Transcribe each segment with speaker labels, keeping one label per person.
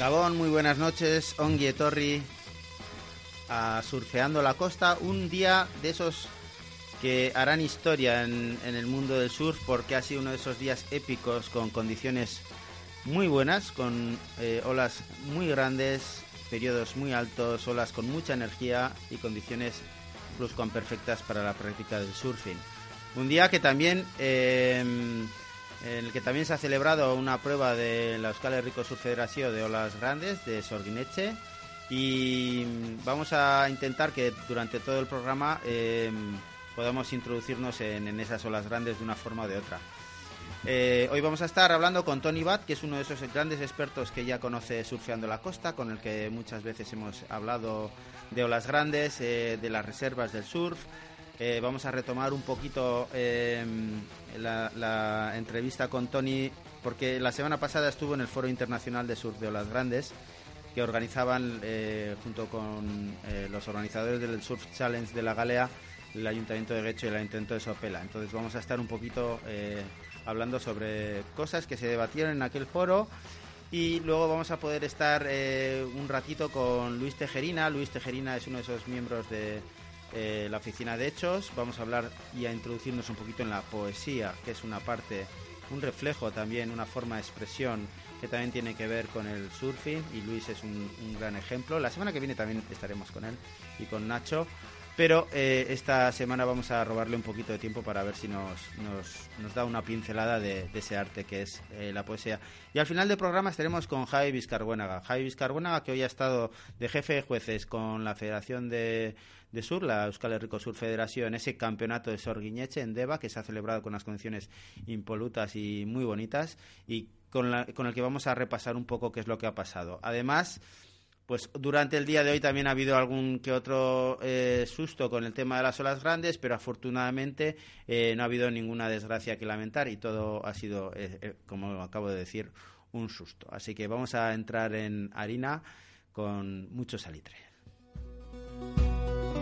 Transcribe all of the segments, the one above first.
Speaker 1: Gabón, muy buenas noches. Ongie Torri a Surfeando la Costa. Un día de esos que harán historia en, el mundo del surf porque ha sido uno de esos días épicos con condiciones muy buenas, con eh, olas muy grandes, periodos muy altos, olas con mucha energía y condiciones perfectas para la práctica del surfing. Un día que también eh, en el que también se ha celebrado una prueba de la Euskal Sur Federación de olas grandes de Sorguineche y vamos a intentar que durante todo el programa eh, podamos introducirnos en, esas olas grandes de una forma o de otra. Eh, hoy vamos a estar hablando con Tony Bat, que es uno de esos grandes expertos que ya conoce Surfeando la Costa, con el que muchas veces hemos hablado de olas grandes, eh, de las reservas del surf. Eh, vamos a retomar un poquito la, entrevista con Tony, porque la semana pasada estuvo en el Foro Internacional de Surf de Olas Grandes, que organizaban junto con los organizadores del Surf Challenge de la Galea el Ayuntamiento de Guecho y el Ayuntamiento de Sopela. Entonces vamos a estar un poquito hablando sobre cosas que se debatieron en aquel foro. Y luego vamos a poder estar eh, un ratito con Luis Tejerina. Luis Tejerina es uno de esos miembros de eh, la oficina de hechos. Vamos a hablar y a introducirnos un poquito en la poesía, que es una parte, un reflejo también, una forma de expresión que también tiene que ver con el surfing. Y Luis es un, gran ejemplo. La semana que viene también estaremos con él y con Nacho. Pero eh, esta semana vamos a robarle un poquito de tiempo para ver si nos, nos, da una pincelada de, ese arte que es eh, la poesía. Y al final del programa estaremos con Javi Vizcarbuénaga. Javi Vizcarbuénaga, que hoy ha estado de jefe de jueces con la Federación de, Sur, la Euskal Herriko Sur Federación, ese campeonato de Sorguiñeche en Deva, que se ha celebrado con unas condiciones impolutas y muy bonitas, y con, la, con el que vamos a repasar un poco qué es lo que ha pasado. Además pues durante el día de hoy también ha habido algún que otro eh, susto con el tema de las olas grandes, pero afortunadamente eh, no ha habido ninguna desgracia que lamentar y todo ha sido, eh, como acabo de decir, un susto. Así que vamos a entrar en harina con mucho salitre.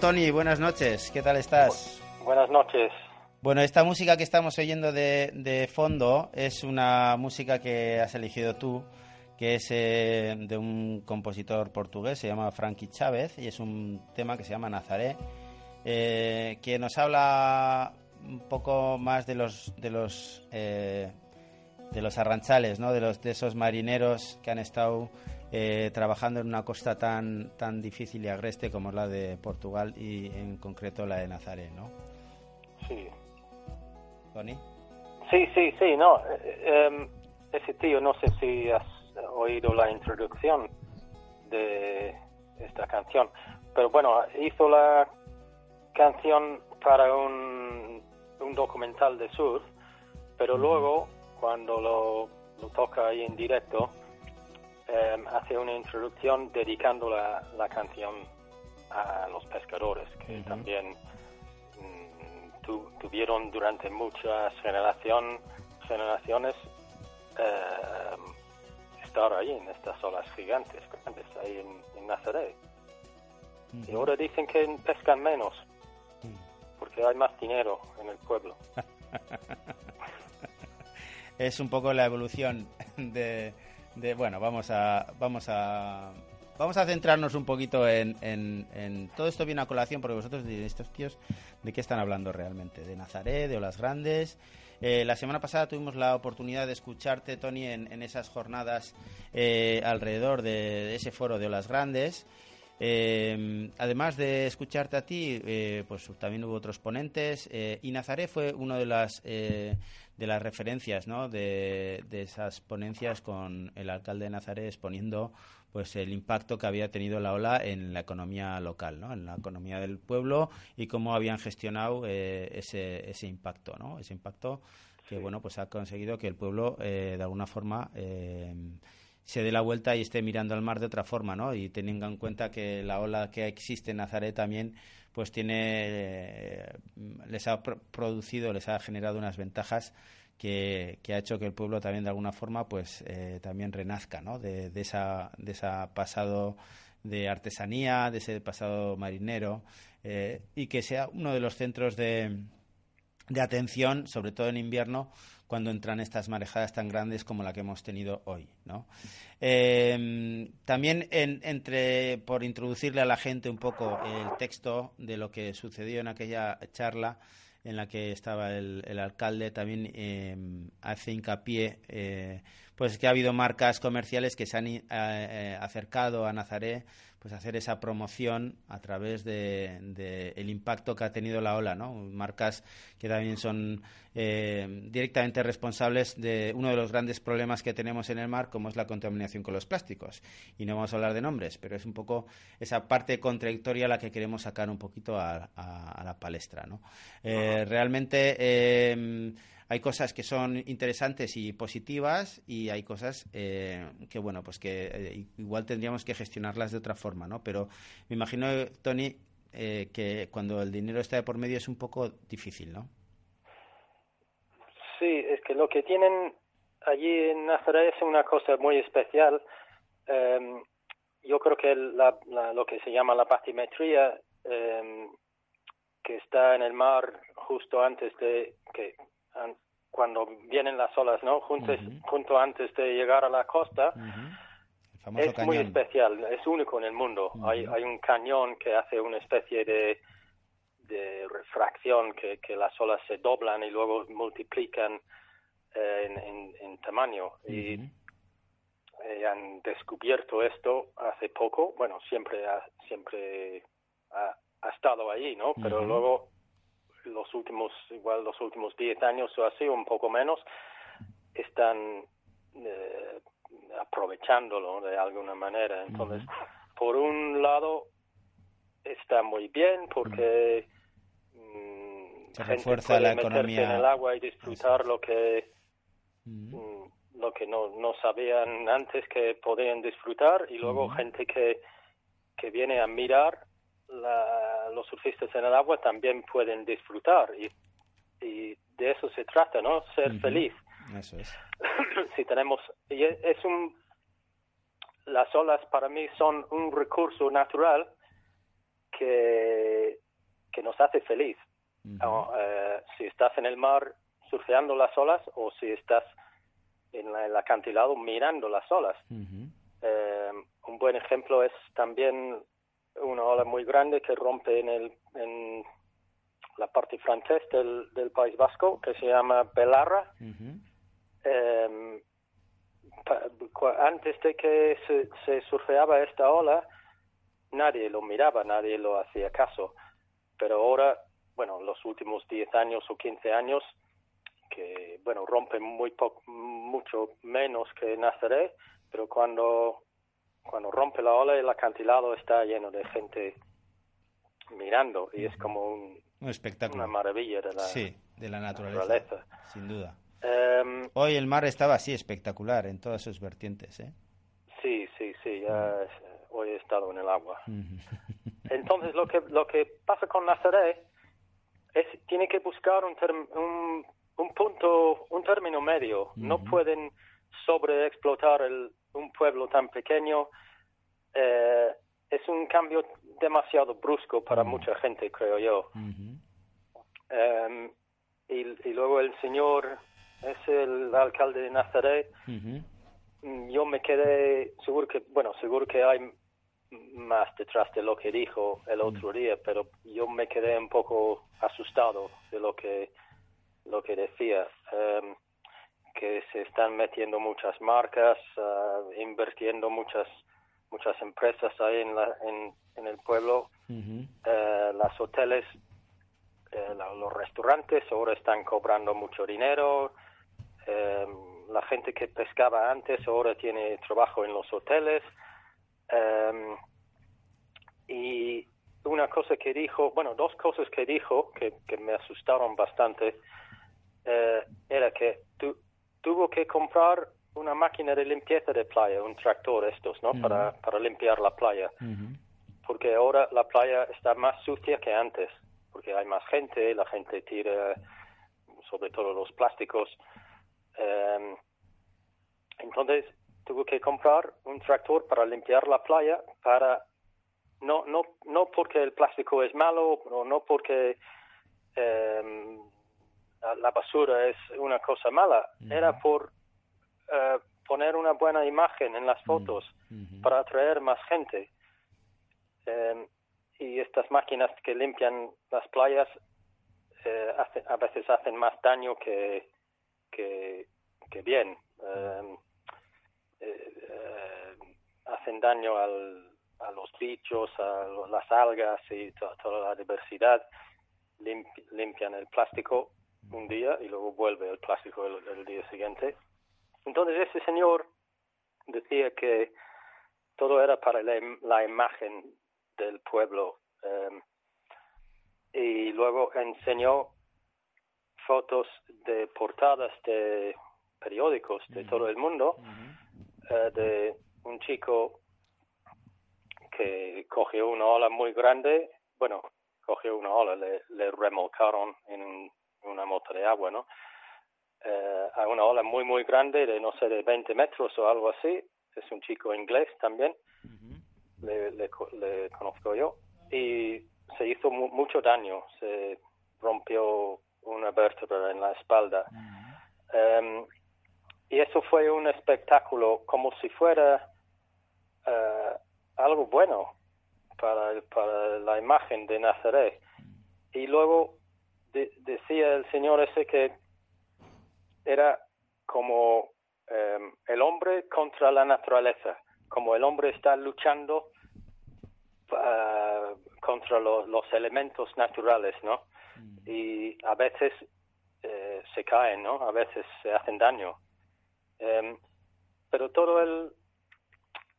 Speaker 1: Tony, buenas noches. ¿Qué tal estás?
Speaker 2: buenas noches.
Speaker 1: Bueno, esta música que estamos oyendo de, fondo es una música que has elegido tú, que es eh, de un compositor portugués, se llama Frankie Chávez, y es un tema que se llama Nazaré, eh, que nos habla un poco más de los de los eh, de los arranchales, ¿no? De los de esos marineros que han estado eh, trabajando en una costa tan, tan difícil y agreste como la de Portugal y en concreto la de Nazaré, ¿no?
Speaker 2: Sí.
Speaker 1: ¿Tony?
Speaker 2: Sí, sí, sí, no. Eh, em, ese tío, no sé si has oído la introducción de esta canción, pero bueno, hizo la canción para un, un documental de surf, pero luego, cuando lo, lo toca ahí en directo, Em, hace una introducción dedicando la, canción a los pescadores, que también mm, tuvieron durante muchas generación, generaciones eh, estar ahí en estas olas gigantes, grandes, ahí en, Nazaret. Y ahora dicen que pescan menos, porque hay más dinero en el pueblo.
Speaker 1: es un poco la evolución de, de, bueno, vamos a, vamos a vamos a centrarnos un poquito en, en, todo esto viene a colación porque vosotros estos tíos, ¿de qué están hablando realmente? ¿De Nazaret, de Olas Grandes? Eh, la semana pasada tuvimos la oportunidad de escucharte, Tony, en, esas jornadas eh, alrededor de, ese foro de Olas Grandes. Eh, además de escucharte a ti, pues también hubo otros ponentes y Nazaret fue uno de las de las referencias, ¿no? De, de esas ponencias con el alcalde de Nazaret exponiendo pues el impacto que había tenido la ola en la economía local, ¿no? en la economía del pueblo y cómo habían gestionado eh, ese, ese impacto, ¿no? ese impacto que bueno pues ha conseguido que el pueblo eh, de alguna forma eh, se dé la vuelta y esté mirando al mar de otra forma, ¿no? Y teniendo en cuenta que la ola que existe en Nazaret también, pues tiene, les ha producido, les ha generado unas ventajas que, ha hecho que el pueblo también de alguna forma pues eh, también renazca ¿no? de, de, esa, de ese pasado de artesanía, de ese pasado marinero eh, y que sea uno de los centros de, de atención, sobre todo en invierno, cuando entran estas marejadas tan grandes como la que hemos tenido hoy. ¿no? Eh, también entre, por introducirle a la gente un poco el texto de lo que sucedió en aquella charla, en la que estaba el, alcalde también eh, hace hincapié eh, pues que ha habido marcas comerciales que se han acercado a Nazaret pues hacer esa promoción a través de, el impacto que ha tenido la ola, ¿no? Marcas que también son eh, directamente responsables de uno de los grandes problemas que tenemos en el mar, como es la contaminación con los plásticos. Y no vamos a hablar de nombres, pero es un poco esa parte contradictoria la que queremos sacar un poquito a, la palestra, ¿no? Eh, realmente eh, hay cosas que son interesantes y positivas y hay cosas eh, que, bueno, pues que igual tendríamos que gestionarlas de otra forma, ¿no? Pero me imagino, Tony, eh, que cuando el dinero está de por medio es un poco difícil, ¿no?
Speaker 2: Sí, es que lo que tienen allí en Nazaret es una cosa muy especial. Em, yo creo que lo que se llama la patimetría, em, que está en el mar justo antes de que cuando vienen las olas, ¿no? Juntos, Junto antes de llegar a la costa. Es muy especial, es único en el mundo. hay, hay un cañón que hace una especie de, de refracción que, que las olas se doblan y luego multiplican eh, en, tamaño. Y eh, han descubierto esto hace poco. Bueno, siempre ha, siempre ha, ha estado ahí, ¿no? Pero luego los últimos, igual los últimos 10 años o así, un poco menos, están eh, aprovechándolo de alguna manera. Entonces, por un lado, está muy bien porque
Speaker 1: mm, Se refuerza la economía.
Speaker 2: en el agua y disfrutar lo que mm, lo que no, no sabían antes que podían disfrutar y luego gente que que viene a mirar la, los surfistas en el agua también pueden disfrutar y, y de eso se trata, ¿no? Ser feliz.
Speaker 1: Eso es.
Speaker 2: si tenemos, y es un, las olas para mí son un recurso natural que, que nos hace feliz. Eh, si estás en el mar surfeando las olas o si estás en, el acantilado mirando las olas. Eh, un buen ejemplo es también una ola muy grande que rompe en, el, en la parte francés del, del País Vasco, que se llama Belarra. Em, antes de que se, se, surfeaba esta ola, nadie lo miraba, nadie lo hacía caso. Pero ahora, bueno, los últimos 10 años o 15 años, que, bueno, rompe muy poco, mucho menos que Nazaret, pero cuando cuando rompe la ola el acantilado está lleno de gente mirando y es como un,
Speaker 1: espectáculo.
Speaker 2: Una maravilla de la,
Speaker 1: sí, de la naturaleza, sin duda. Em, Hoy el mar estaba así espectacular en todas sus vertientes, ¿eh?
Speaker 2: Sí, sí, sí, ya hoy he estado en el agua. Entonces lo que lo que pasa con Nazaret es, tiene que buscar un, un, un, punto, un término medio. No pueden sobreexplotar el, un pueblo tan pequeño. Eh, es un cambio demasiado brusco para mucha gente, creo yo. Em, y, y, luego el señor es el alcalde de Nazaret. Mm, yo me quedé seguro que, bueno, seguro que hay más detrás de lo que dijo el otro día, pero yo me quedé un poco asustado de lo que lo que decía, em, que se están metiendo muchas marcas, uh, invirtiendo muchas muchas empresas ahí en, la, en, en el pueblo, uh, las hoteles, uh, los restaurantes ahora están cobrando mucho dinero, em, la gente que pescaba antes ahora tiene trabajo en los hoteles. Um, y una cosa que dijo, bueno, dos cosas que dijo que, que me asustaron bastante, eh, era que tu, tuvo que comprar una máquina de limpieza de playa, un tractor estos, ¿no? para, para limpiar la playa. Porque ahora la playa está más sucia que antes, porque hay más gente, la gente tira sobre todo los plásticos. Em, entonces tuvo que comprar un tractor para limpiar la playa para no no no porque el plástico es malo o no porque eh, la basura es una cosa mala. Era por eh, poner una buena imagen en las fotos para atraer más gente. Eh, y estas máquinas que limpian las playas eh, a veces hacen más daño que que, que bien hacen daño al a los bichos, a las algas y toda la diversidad, limpian el plástico un día y luego vuelve el plástico el, día siguiente. Entonces ese señor decía que todo era para la, imagen del pueblo em, y luego enseñó fotos de portadas de periódicos de todo el mundo eh, de un chico que cogió una ola muy grande, bueno, cogió una ola, le, le remolcaron en una moto de agua, ¿no? Eh, a una ola muy, muy grande, de no sé, de 20 metros o algo así. Es un chico inglés también, le, le, conozco yo. Y se hizo mucho daño, se rompió una vértebra en la espalda. Em, y eso fue un espectáculo como si fuera uh, algo bueno para, para la imagen de Nazaret. Y luego decía el Señor ese que era como em, el hombre contra la naturaleza, como el hombre está luchando ah, contra los elementos naturales, ¿no? Mm. Y a veces eh, se caen, ¿no? A veces se hacen daño. Em, pero todo el,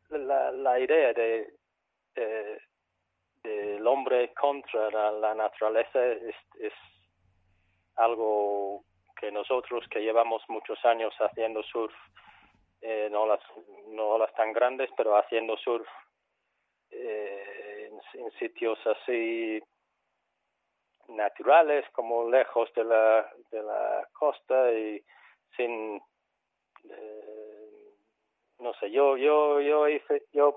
Speaker 2: la, la idea de, del hombre contra la, naturaleza es, es, algo que nosotros que llevamos muchos años haciendo surf, eh, no, las, no las tan grandes, pero haciendo surf eh, en, sitios así naturales como lejos de la, de la costa y sin eh, no sé, yo, yo, yo hice, yo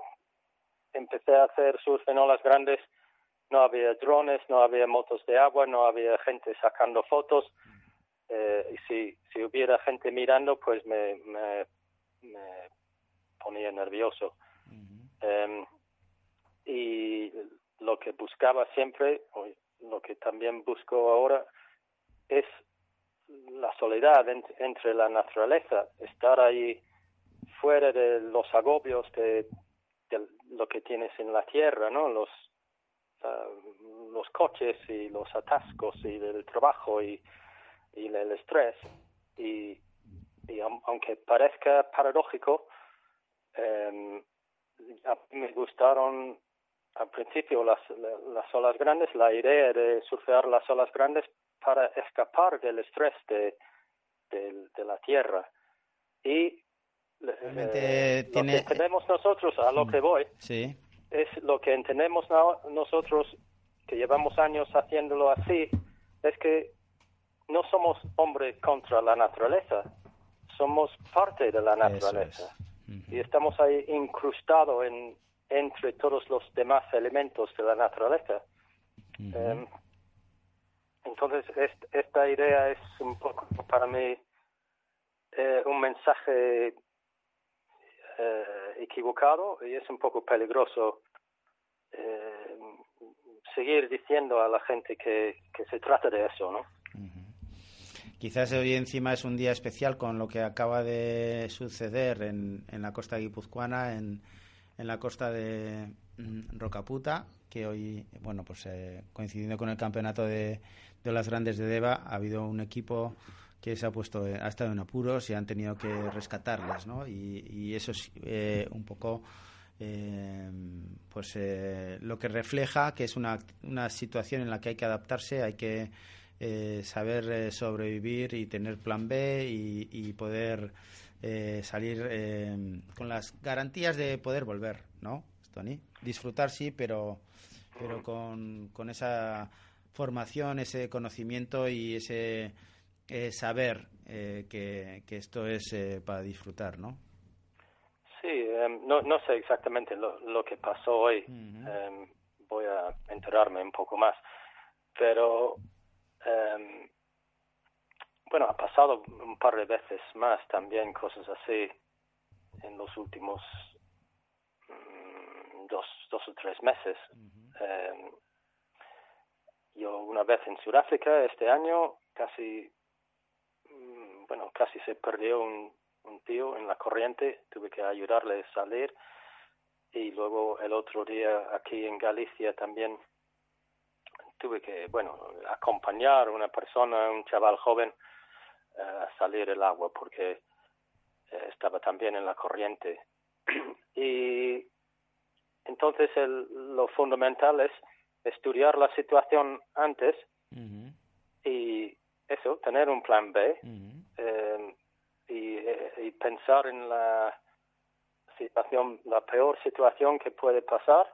Speaker 2: empecé a hacer surf en olas grandes, no había drones, no había motos de agua, no había gente sacando fotos, eh, y si, si hubiera gente mirando, pues me, me, me ponía nervioso. Em, y lo que buscaba siempre, lo que también busco ahora, es la soledad entre la naturaleza, estar ahí fuera de los agobios de, lo que tienes en la tierra, ¿no? Los, ah, los coches y los atascos y del trabajo y, y el estrés. Y, y aunque parezca paradójico, mí me gustaron al principio las, las olas grandes, la idea de surfear las olas grandes para escapar del estrés de, de, de la tierra. Y
Speaker 1: Realmente
Speaker 2: eh, tiene... Lo que entendemos nosotros, a lo que voy,
Speaker 1: sí.
Speaker 2: es lo que entendemos nosotros, que llevamos años haciéndolo así, es que no somos hombres contra la naturaleza, somos parte de la naturaleza. Y estamos ahí incrustados en, entre todos los demás elementos de la naturaleza. Em, entonces, esta idea es un poco para mí eh, un mensaje eh, equivocado y es un poco peligroso eh, seguir diciendo a la gente que, que se trata de eso, ¿no?
Speaker 1: Quizás hoy encima es un día especial con lo que acaba de suceder en, en la costa guipuzcoana, en, en la costa de mm, Rocaputa, que hoy, bueno, pues eh, coincidiendo con el campeonato de, de las grandes de Deva, ha habido un equipo que se ha puesto, ha estado en apuros y han tenido que rescatarlas, ¿no? Y, eso es eh, un poco eh, pues eh, lo que refleja que es una, una situación en la que hay que adaptarse, hay que eh, saber eh, sobrevivir y tener plan B y, poder eh, salir con las garantías de poder volver, ¿no, Tony? Disfrutar sí, pero, pero con, con esa formación, ese conocimiento y ese saber que, que, esto es para disfrutar, ¿no?
Speaker 2: Sí, em, no, no sé exactamente lo, lo que pasó hoy. Em, voy a enterarme un poco más. Pero eh, bueno, ha pasado un par de veces más también cosas así en los últimos mm, dos, dos o tres meses. eh, yo una vez en Sudáfrica este año casi, mm, bueno, casi se perdió un, un tío en la corriente, tuve que ayudarle a salir y luego el otro día aquí en Galicia también tuve que, bueno, acompañar a una persona, un chaval joven, a salir el agua porque eh, estaba también en la corriente. y entonces el, lo fundamental es estudiar la situación antes y eso, tener un plan B eh, y, y pensar en la situación, la peor situación que puede pasar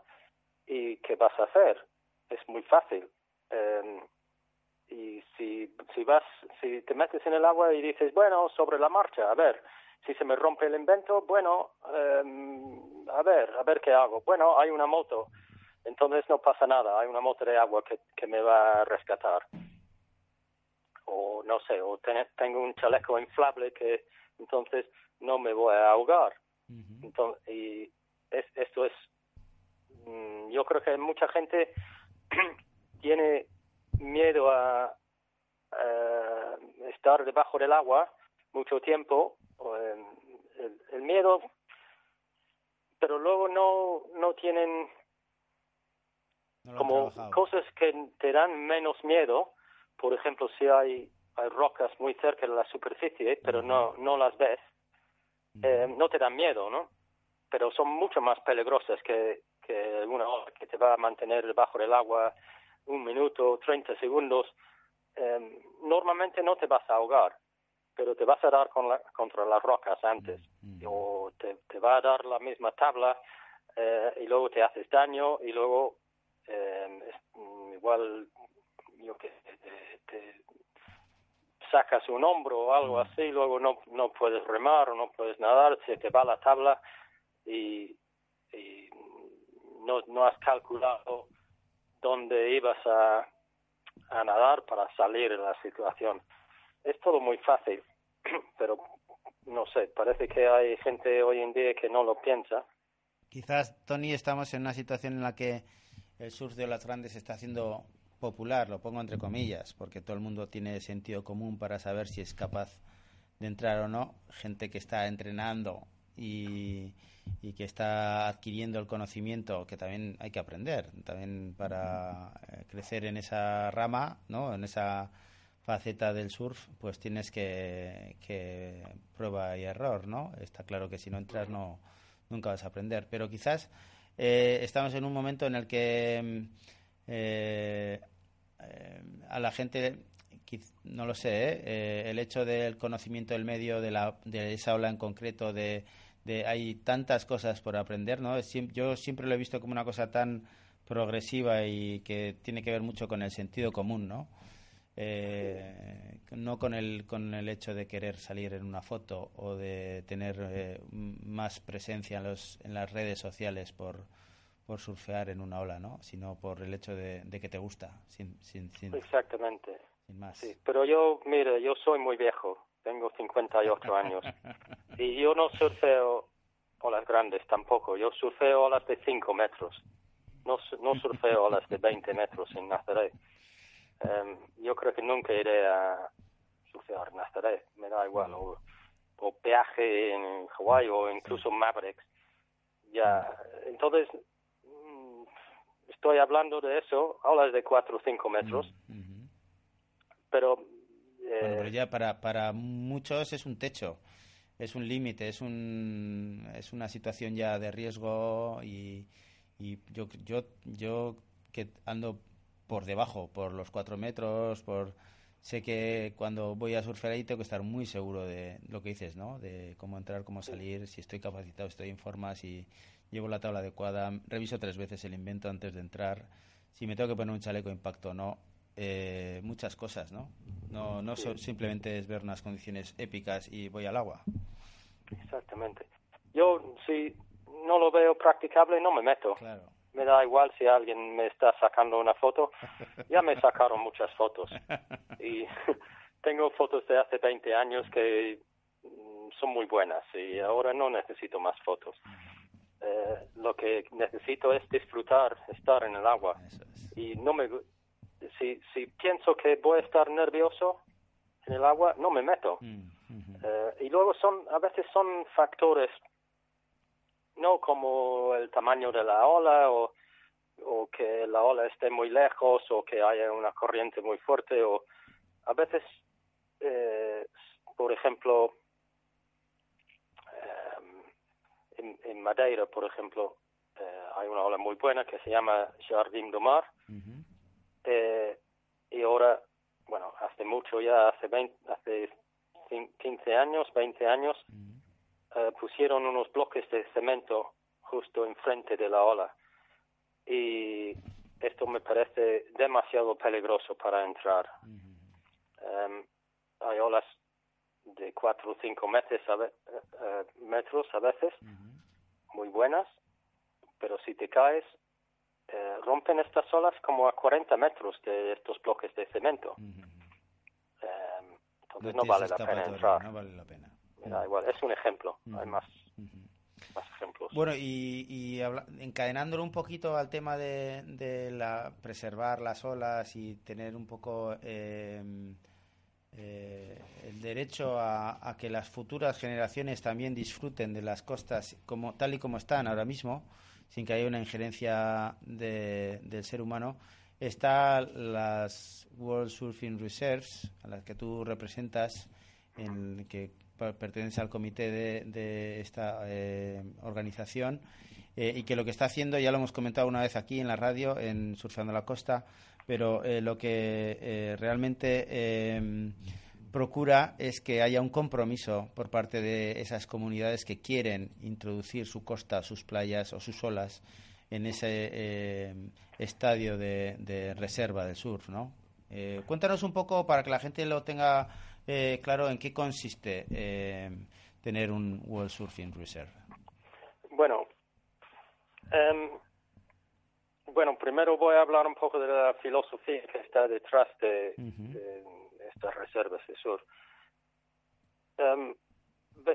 Speaker 2: y qué vas a hacer. Es muy fácil. Eh, y si, si vas, si te metes en el agua y dices, bueno, sobre la marcha, a ver, si se me rompe el invento, bueno, eh, a ver, a ver qué hago. Bueno, hay una moto, entonces no pasa nada, hay una moto de agua que, que me va a rescatar. O no sé, o tengo un chaleco inflable que entonces no me voy a ahogar. entonces, y es, esto es, mm, yo creo que mucha gente tiene miedo a, estar debajo del agua mucho tiempo, el, el, miedo, pero luego no, no tienen como cosas que te dan menos miedo, por ejemplo, si hay, hay rocas muy cerca de la superficie, pero no, no las ves, eh, no te dan miedo, ¿no? Pero son mucho más peligrosas que, que una ola que te va a mantener debajo del agua un minuto, 30 segundos, eh, normalmente no te vas a ahogar, pero te vas a dar con la, contra las rocas antes, mm, mm. o te, te, va a dar la misma tabla eh, y luego te haces daño y luego eh, mm, igual yo que te, te, sacas un hombro o algo así, luego no, no puedes remar o no puedes nadar, se te va la tabla y, y no, no has calculado dónde ibas a, a nadar para salir de la situación. Es todo muy fácil, pero no sé, parece que hay gente hoy en día que no lo piensa.
Speaker 1: Quizás, Tony, estamos en una situación en la que el surf de las grandes está haciendo popular, lo pongo entre comillas, porque todo el mundo tiene sentido común para saber si es capaz de entrar o no. Gente que está entrenando y, que está adquiriendo el conocimiento que también hay que aprender, también para eh, crecer en esa rama, ¿no? en esa faceta del surf, pues tienes que, prueba y error, ¿no? Está claro que si no entras no nunca vas a aprender, pero quizás eh, estamos en un momento en el que eh, a la gente no lo sé, el hecho del conocimiento del medio, de, la, de esa ola en concreto, de, hay tantas cosas por aprender, ¿no? Yo siempre lo he visto como una cosa tan progresiva y que tiene que ver mucho con el sentido común, ¿no? eh, no con el, con el hecho de querer salir en una foto o de tener eh, más presencia en, los, en las redes sociales por, por surfear en una ola, ¿no? Sino por el hecho de, que te gusta, sin, sin,
Speaker 2: Exactamente.
Speaker 1: Sin más.
Speaker 2: Sí, pero yo, mire, yo soy muy viejo, tengo 58 años, y yo no surfeo olas grandes tampoco, yo surfeo olas de 5 metros, no, no surfeo olas de 20 metros en Nazaret. Em, yo creo que nunca iré a surfear Nazaret, me da igual, o, peaje en Hawái o incluso Mavericks. Ya, entonces, mm, estoy hablando de eso, olas de 4 o 5 metros, pero...
Speaker 1: Eh, pero ya para, para muchos es un techo es un límite, es, un, es una situación ya de riesgo y, y yo, yo, yo que ando por debajo, por los cuatro metros, por sé que cuando voy a surfear ahí tengo que estar muy seguro de lo que dices, ¿no? De cómo entrar, cómo salir, si estoy capacitado, estoy en forma, si llevo la tabla adecuada, reviso tres veces el invento antes de entrar, si me tengo que poner un chaleco impacto o no, eh, muchas cosas, ¿no? No, no simplemente es ver unas condiciones épicas y voy al agua.
Speaker 2: Exactamente. Yo, si no lo veo practicable, no me meto.
Speaker 1: Claro
Speaker 2: me da igual si alguien me está sacando una foto. Ya me sacaron muchas fotos. Y tengo fotos de hace 20 años que mm, son muy buenas y ahora no necesito más fotos. Eh, lo que necesito es disfrutar, estar en el agua. Y no me si, si pienso que voy a estar nervioso en el agua, no me meto. Mm, eh, y luego son, a veces son factores no como el tamaño de la ola o, o que la ola esté muy lejos o que haya una corriente muy fuerte o a veces eh, por ejemplo eh, en, en, Madeira por ejemplo eh, hay una ola muy buena que se llama Jardín do Mar eh, y ahora bueno hace mucho ya hace 20, hace 15 años 20 años eh, pusieron unos bloques de cemento justo enfrente de la ola. Y esto me parece demasiado peligroso para entrar. Em, hay olas de 4 o 5 metros, a, eh, metros a veces, muy buenas, pero si te caes, eh, rompen estas olas como a 40 metros de estos bloques de cemento. Em, entonces no, vale la pena entrar.
Speaker 1: No vale la pena
Speaker 2: igual, es un ejemplo, hay más, ejemplos.
Speaker 1: Bueno, y, y encadenándolo un poquito al tema de, la, preservar las olas y tener un poco em, eh, el derecho a, que las futuras generaciones también disfruten de las costas como tal y como están ahora mismo, sin que haya una injerencia del ser humano, están las World Surfing Reserves, a las que tú representas, en que pertenece al comité de, esta eh, organización eh, y que lo que está haciendo, ya lo hemos comentado una vez aquí en la radio, en Surfeando la Costa, pero eh, lo que realmente procura es que haya un compromiso por parte de esas comunidades que quieren introducir su costa, sus playas o sus olas en ese estadio de, de, reserva del surf, ¿no? cuéntanos un poco para que la gente lo tenga eh, claro en qué consiste eh, tener un World Surfing Reserve.
Speaker 2: Bueno, em, bueno, primero voy a hablar un poco de la filosofía que está detrás de, estas reservas de. Em,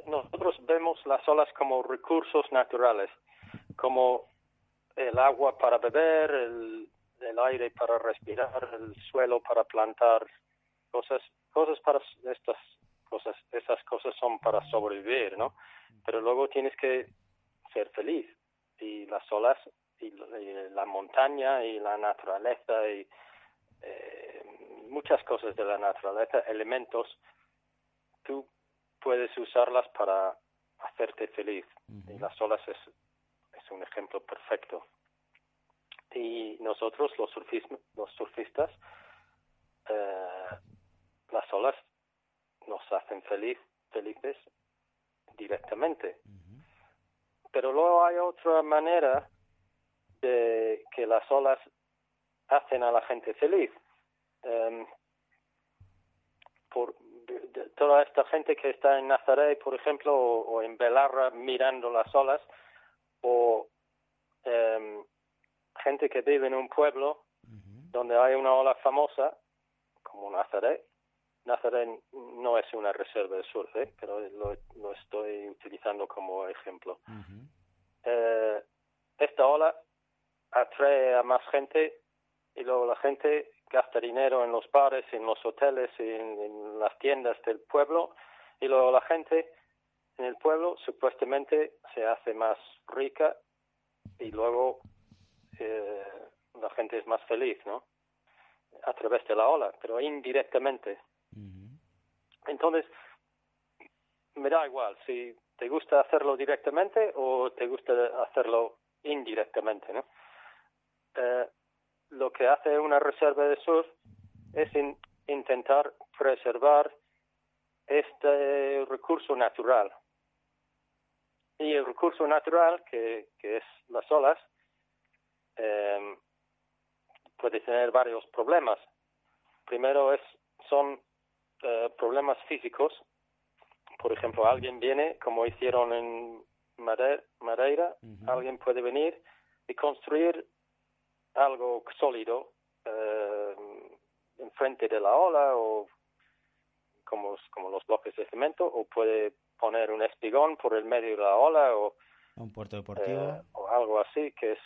Speaker 2: nosotros vemos las olas como recursos naturales, como el agua para beber, el aire para respirar, el suelo para plantar cosas cosas para estas cosas, esas cosas son para sobrevivir, ¿no? Pero luego tienes que ser feliz y las olas y, la montaña y la naturaleza y eh, muchas cosas de la naturaleza, elementos, tú puedes usarlas para hacerte feliz y las olas es, es un ejemplo perfecto. Y nosotros los, los surfistas eh, las olas nos hacen feliz, felices directamente. Pero luego hay otra manera de que las olas hacen a la gente feliz. Em, por toda esta gente que está en Nazaret, por ejemplo, o, en Belarra mirando las olas, o em, gente que vive en un pueblo donde hay una ola famosa, como Nazaret. Nazaret no es una reserva de surf, ¿eh? pero lo, estoy utilizando como ejemplo. eh, esta ola atrae a más gente y luego la gente gasta dinero en los bares, en los hoteles, en, en las tiendas del pueblo y luego la gente en el pueblo supuestamente se hace más rica y luego eh, la gente es más feliz, ¿no? A través de la ola, pero indirectamente. Entonces, me da igual si te gusta hacerlo directamente o te gusta hacerlo indirectamente, ¿no? Eh, lo que hace una reserva de surf es intentar preservar este recurso natural. Y el recurso natural, que, que es las olas, eh, puede tener varios problemas. Primero es son eh, problemas físicos. Por ejemplo, alguien viene, como hicieron en Madeira, alguien puede venir y construir algo sólido eh, enfrente de la ola o como, como los bloques de cemento o puede poner un espigón por el medio de la ola o
Speaker 1: un puerto deportivo.
Speaker 2: eh, o algo así que es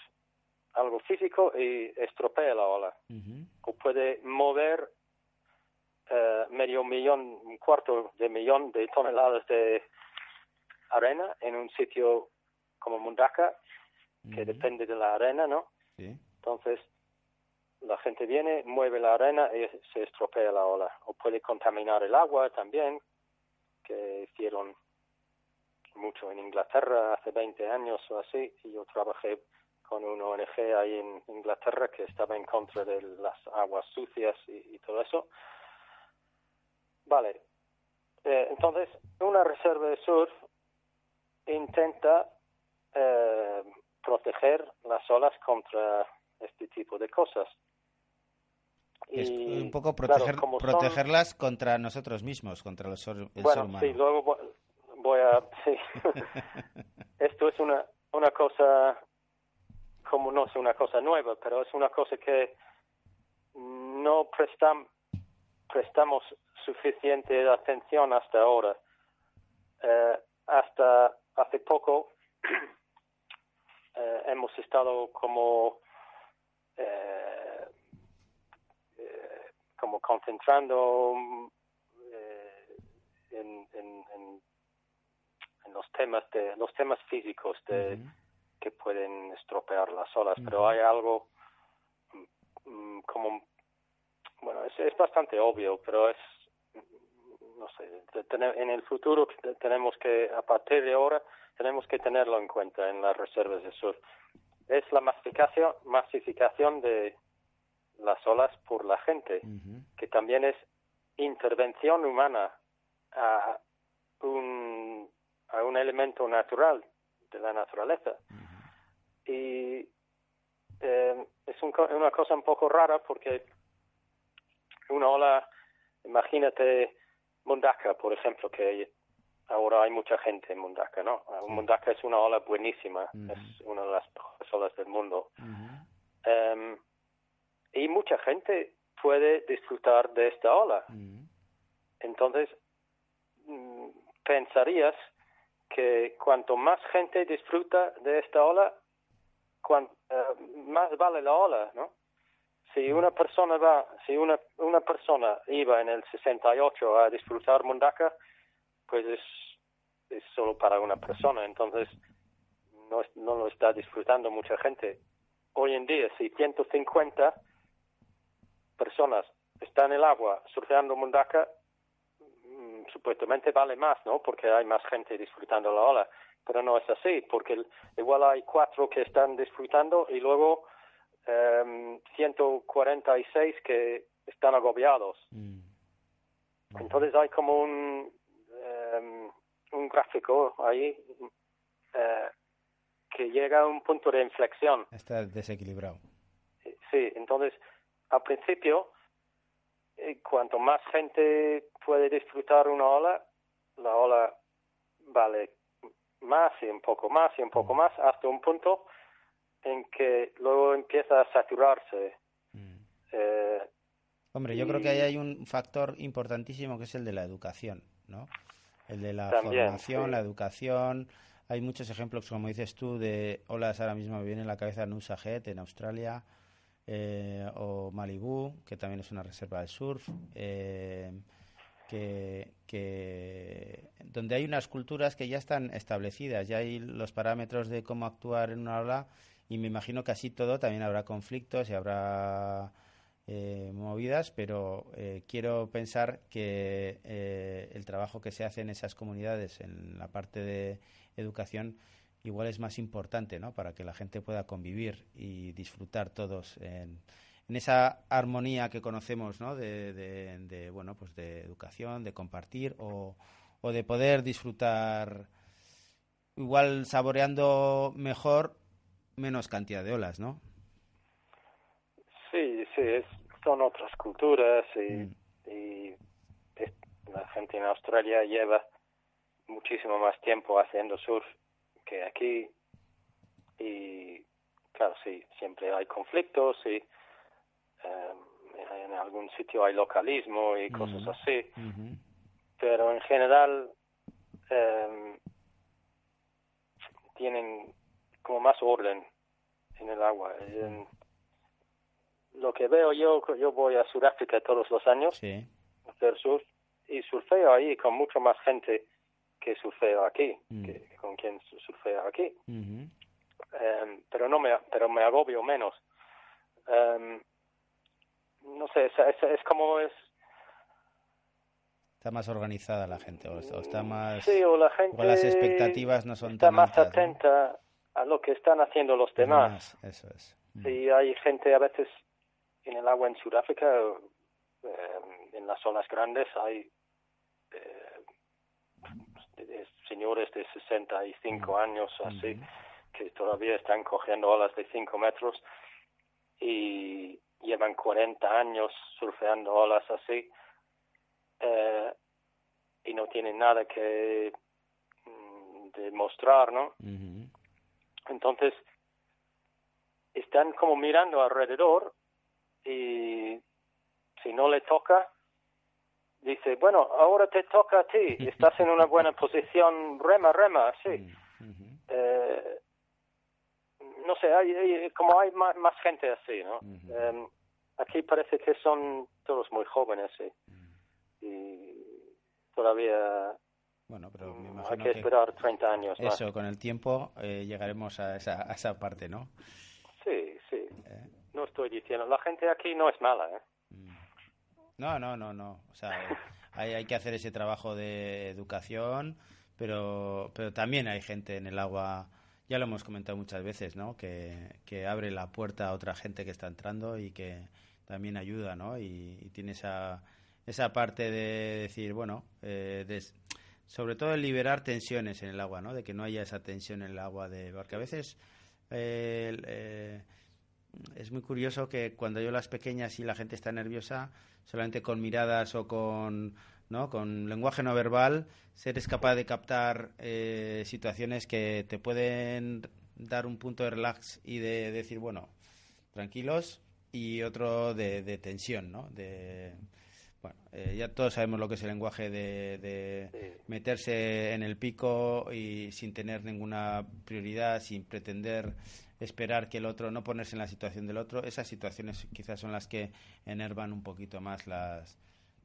Speaker 2: algo físico y estropea la ola. O puede mover eh, medio millón un cuarto de millón de toneladas de arena en un sitio como Mundaka que depende de la arena no
Speaker 1: sí.
Speaker 2: Entonces, la gente viene, mueve la arena y se estropea la ola. O puede contaminar el agua también, que hicieron mucho en Inglaterra hace 20 años o así, y yo trabajé con una ONG ahí en Inglaterra que estaba en contra de las aguas sucias y, todo eso. Vale, eh, entonces una reserva de surf intenta eh, proteger las olas contra este tipo de cosas.
Speaker 1: Y, un poco proteger, protegerlas contra nosotros mismos, contra los, el
Speaker 2: bueno,
Speaker 1: ser
Speaker 2: sí, luego voy a... Sí. Esto es una, una cosa, como no es una cosa nueva, pero es una cosa que no prestam, prestamos suficiente atención hasta ahora. Eh, hasta hace poco eh, hemos estado como eh, eh, como concentrando eh, en, en, en, los temas de los temas físicos de que pueden estropear las olas. Pero hay algo mm, como bueno es, es bastante obvio pero es no sé en el futuro tenemos que a partir de ahora tenemos que tenerlo en cuenta en las reservas de surf es la masificación, masificación de las olas por la gente, que también es intervención humana a un, a un elemento natural de la naturaleza. Y eh, es una cosa un poco rara porque una ola, imagínate Mundaka, por ejemplo, que ahora hay mucha gente en Mundaka, ¿no? Mundaka es una ola buenísima, es una de las mejores olas del mundo. Em, y mucha gente puede disfrutar de esta ola. Entonces, mm, pensarías que cuanto más gente disfruta de esta ola, eh, más vale la ola, ¿no? Si una persona va, si una, una persona iba en el 68 a disfrutar Mundaka, pues es, es solo para una persona, entonces no, no lo está disfrutando mucha gente. Hoy en día, si 150 personas están en el agua surfeando Mundaka, mm, supuestamente vale más, ¿no? Porque hay más gente disfrutando la ola, pero no es así, porque igual hay cuatro que están disfrutando y luego eh, 146 que están agobiados. Mm. Entonces hay como un, Em, un gráfico ahí eh, que llega a un punto de inflexión.
Speaker 1: Está desequilibrado.
Speaker 2: Sí, entonces, al principio, cuanto más gente puede disfrutar una ola, la ola vale más y un poco más y un poco más hasta un punto en que luego empieza a saturarse.
Speaker 1: Mm. Eh, Hombre, yo creo que ahí hay un factor importantísimo que es el de la educación, ¿no? El de la formación, la educación. Hay muchos ejemplos, como dices tú, de olas ahora mismo me viene en la cabeza Nusa Head en Australia eh, o Malibu, que también es una reserva de surf. Eh, que, que, donde hay unas culturas que ya están establecidas, ya hay los parámetros de cómo actuar en una ola y me imagino que así todo también habrá conflictos y habrá eh, movidas, pero eh, quiero pensar que el trabajo que se hace en esas comunidades en la parte de educación igual es más importante, ¿no? Para que la gente pueda convivir y disfrutar todos en, en esa armonía que conocemos, ¿no? De, de, bueno, pues de educación, de compartir o, o de poder disfrutar igual saboreando mejor menos cantidad de olas, ¿no?
Speaker 2: Sí, sí, son otras culturas y, mm. y la gente en Australia lleva muchísimo más tiempo haciendo surf que aquí. Y claro, sí, siempre hay conflictos y en algún sitio hay localismo y cosas así, pero en general em, tienen como más orden en el agua. lo que veo yo, yo voy a Sudáfrica todos los años a hacer surf y surfeo ahí con mucho más gente que surfeo aquí, mm. que, con quien surfeo aquí. Em, pero no me, pero me agobio menos. Um, no sé, es, es, como es...
Speaker 1: Está más organizada la gente, o, está más...
Speaker 2: Sí, o la gente...
Speaker 1: las expectativas no son
Speaker 2: está más atenta a lo que están haciendo los demás.
Speaker 1: eso es.
Speaker 2: Mm. Sí, hay gente a veces en el agua en Sudáfrica, eh, en las zonas grandes, hay eh, señores de 65 mm. años, así, que todavía están cogiendo olas de 5 metros y llevan 40 años surfeando olas así eh, y no tienen nada que mm, demostrar, ¿no? Entonces, están como mirando alrededor y si no le toca, dice, bueno, ahora te toca a ti, estás en una buena posición, rema, rema, sí. eh, no sé, hay, como hay más, gente así, ¿no? Em, aquí parece que son todos muy jóvenes, sí. Y todavía
Speaker 1: bueno, pero
Speaker 2: mm, hay que esperar 30 años.
Speaker 1: Eso, con el tiempo eh, llegaremos a esa, a esa parte, ¿no?
Speaker 2: Sí, sí. Eh. No estoy diciendo, la gente aquí no es mala, ¿eh?
Speaker 1: No, no, no, no. O sea, hay, hay que hacer ese trabajo de educación, pero, pero también hay gente en el agua ya lo hemos comentado muchas veces, ¿no? Que, que, abre la puerta a otra gente que está entrando y que también ayuda, ¿no? Y, tiene esa, esa parte de decir, bueno, eh, sobre todo el liberar tensiones en el agua, ¿no? De que no haya esa tensión en el agua, de porque a veces eh, eh, es muy curioso que cuando yo las pequeñas y la gente está nerviosa, solamente con miradas o con ¿no? Con lenguaje no verbal, ser capaz de captar eh, situaciones que te pueden dar un punto de relax y de, decir, bueno, tranquilos, y otro de, tensión, ¿no? De, bueno, eh, ya todos sabemos lo que es el lenguaje de, meterse en el pico y sin tener ninguna prioridad, sin pretender esperar que el otro, no ponerse en la situación del otro. Esas situaciones quizás son las que enervan un poquito más las,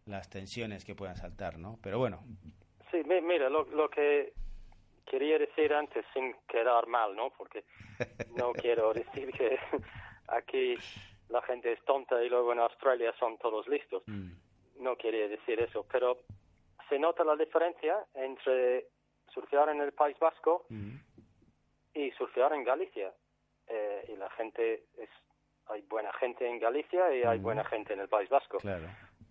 Speaker 1: las tensiones que puedan saltar, ¿no? Pero bueno.
Speaker 2: Sí, mira, lo, lo que quería decir antes sin quedar mal, ¿no? Porque no quiero decir que aquí la gente es tonta y luego en Australia son todos listos. Mm. No quería decir eso, pero se nota la diferencia entre surfear en el País Vasco mm. y surfear en Galicia. Eh, y la gente es hay buena gente en Galicia y hay mm. buena gente en el País Vasco.
Speaker 1: Claro.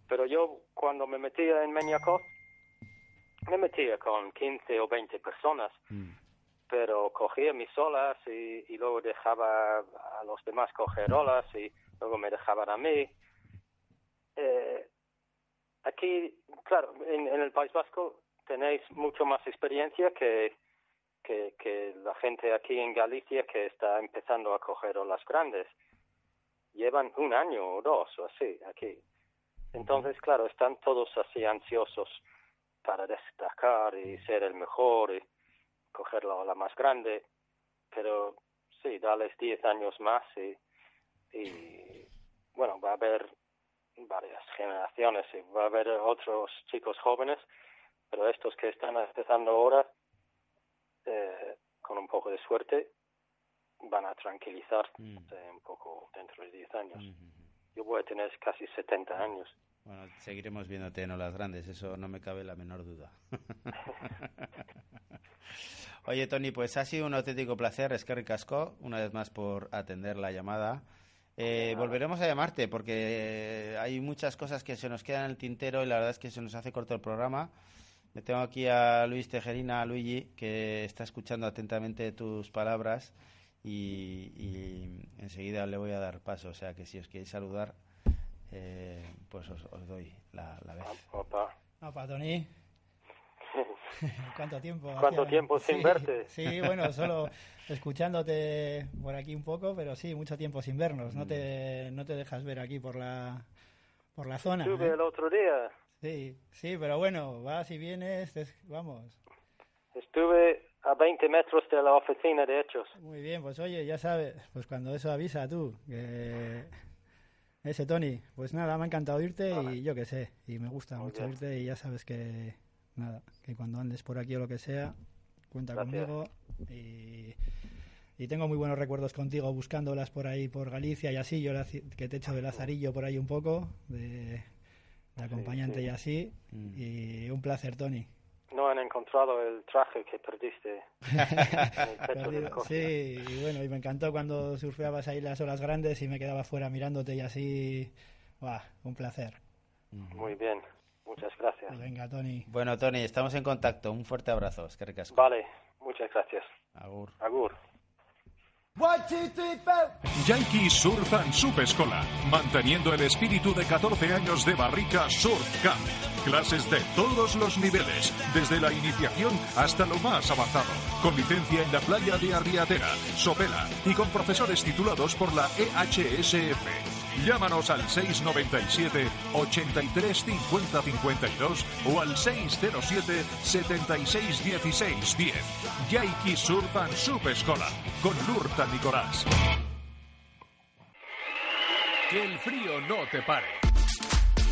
Speaker 2: Pero yo cuando me metía en Meñaco, me metía con 15 o 20 personas, mm. pero cogía mis olas y, luego dejaba a los demás coger olas y luego me dejaban a mí. Eh, aquí, claro, en, en, el País Vasco tenéis mucho más experiencia que, que, que la gente aquí en Galicia que está empezando a coger olas grandes. Llevan un año o dos o así aquí. Entonces, claro, están todos así ansiosos para destacar y ser el mejor y coger la ola más grande. Pero sí, dales 10 años más y, y bueno, va a haber varias generaciones y va a haber otros chicos jóvenes, pero estos que están empezando ahora, eh, con un poco de suerte, van a tranquilizar mm. un poco dentro de 10 años. Yo voy a tener casi 70 años.
Speaker 1: Bueno, seguiremos viéndote en olas grandes, eso no me cabe la menor duda. Oye, Tony, pues ha sido un auténtico placer, es que ricasco, una vez más por atender la llamada. Eh, volveremos a llamarte porque hay muchas cosas que se nos quedan en el tintero y la verdad es que se nos hace corto el programa. Me tengo aquí a Luis Tejerina, Luigi, que está escuchando atentamente tus palabras y, enseguida le voy a dar paso. O sea que si os queréis saludar, eh, pues os, doy la, vez.
Speaker 2: Opa.
Speaker 3: Opa, Tony. ¿Cuánto tiempo?
Speaker 2: ¿Cuánto tiempo sin verte?
Speaker 3: Sí, bueno, solo escuchándote por aquí un poco, pero sí, mucho tiempo sin vernos. No te, no te dejas ver aquí por la, por la zona.
Speaker 2: Estuve
Speaker 3: ¿eh?
Speaker 2: el otro día.
Speaker 3: Sí, sí, pero bueno, vas y vienes, vamos.
Speaker 2: Estuve a 20 metros de la oficina de hechos.
Speaker 3: Muy bien, pues oye, ya sabes, pues cuando eso avisa tú, que ese Tony, pues nada, me ha encantado irte y yo qué sé, y me gusta mucho irte y ya sabes que nada, que cuando andes por aquí o lo que sea, cuenta conmigo y, tengo muy buenos recuerdos contigo buscándolas por ahí por Galicia y así, yo que te echo de lazarillo por ahí un poco, de, acompañante y así, mm. y un placer, Tony.
Speaker 2: No han encontrado el traje que perdiste.
Speaker 3: sí, y bueno, y me encantó cuando surfeabas ahí las olas grandes y me quedaba fuera mirándote y así, un placer.
Speaker 2: Muy bien. Muchas gracias.
Speaker 3: Venga, Tony.
Speaker 1: Bueno, Tony, estamos en contacto. Un fuerte abrazo. Es que ricasco.
Speaker 2: Vale, muchas gracias.
Speaker 1: Agur.
Speaker 2: Agur.
Speaker 4: Yankee Surf and Sup Escola, manteniendo el espíritu de 14 años de Barrica Surf Camp. Clases de todos los niveles, desde la iniciación hasta lo más avanzado, con licencia en la playa de Arriatera, Sopela y con profesores titulados por la EHSF. Llámanos al 697 83 50 52 o al 607 76 16 10. Yaiki Surf and Sub Escola con Lurta Nicolás. Que el frío no te pare.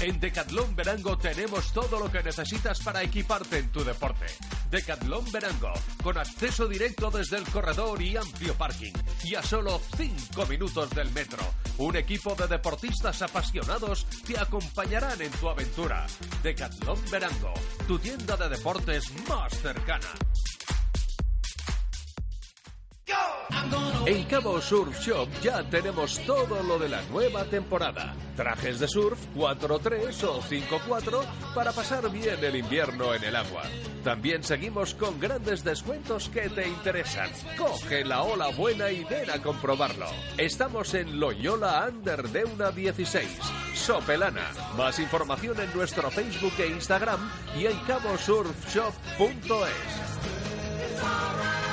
Speaker 4: En Decathlon Verango tenemos todo lo que necesitas para equiparte en tu deporte. Decathlon Verango, con acceso directo desde el corredor y amplio parking. Y a solo 5 minutos del metro. Un equipo de deportistas apasionados te acompañarán en tu aventura. Decathlon Verango, tu tienda de deportes más cercana. En Cabo Surf Shop ya tenemos todo lo de la nueva temporada. Trajes de surf 4-3 o 5-4 para pasar bien el invierno en el agua. También seguimos con grandes descuentos que te interesan. Coge la ola buena y ven a comprobarlo. Estamos en Loyola Under de una 16, Sopelana. Más información en nuestro Facebook e Instagram y en cabosurfshop.es.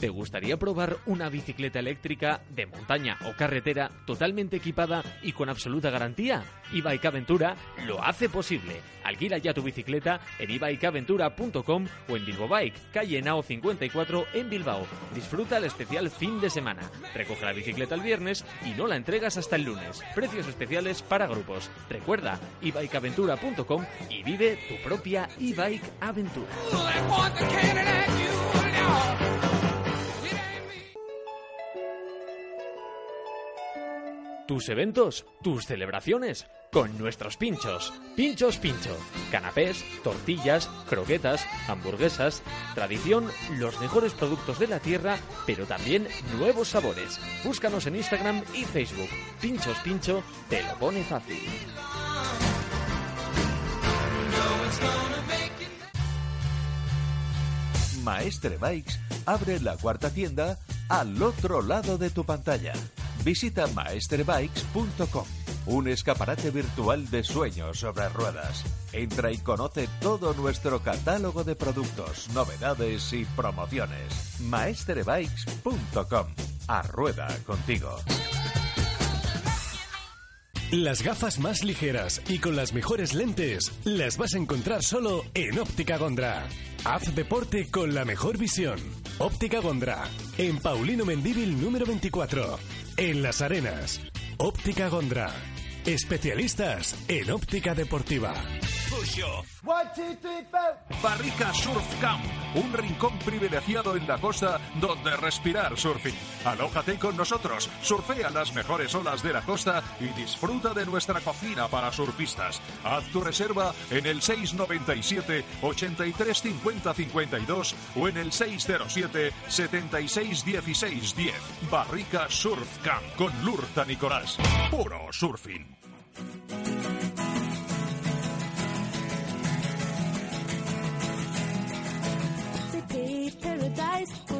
Speaker 5: ¿Te gustaría probar una bicicleta eléctrica de montaña o carretera totalmente equipada y con absoluta garantía? Ibike Aventura lo hace posible. Alquila ya tu bicicleta en ibikeaventura.com o en Bilbo Bike, calle Nao 54 en Bilbao. Disfruta el especial fin de semana. Recoge la bicicleta el viernes y no la entregas hasta el lunes. Precios especiales para grupos. Recuerda ibikeaventura.com y vive tu propia e-bike aventura. Tus eventos, tus celebraciones, con nuestros pinchos. Pinchos Pincho. Canapés, tortillas, croquetas, hamburguesas. Tradición, los mejores productos de la tierra, pero también nuevos sabores. Búscanos en Instagram y Facebook. Pinchos Pincho te lo pone fácil.
Speaker 4: Maestre Bikes abre la cuarta tienda al otro lado de tu pantalla
Speaker 6: Visita maesterbikes.com, un escaparate virtual de sueños sobre ruedas. Entra y conoce todo nuestro catálogo de productos, novedades y promociones. maesterbikes.com. A rueda contigo.
Speaker 7: Las gafas más ligeras y con las mejores lentes las vas a encontrar solo en Óptica Gondra. Haz deporte con la mejor visión. Óptica Gondra, en Paulino Mendíbil número 24, en Las Arenas. Óptica Gondra, especialistas en óptica deportiva.
Speaker 4: Barrica Surf Camp, un rincón privilegiado en la costa donde respirar surfing. Alójate con nosotros, surfea las mejores olas de la costa y disfruta de nuestra cocina para surfistas. Haz tu reserva en el 697 83 50 52 o en el 607 76 16 10. Barrica Surf Camp con Lurta Nicolás. Puro surfing.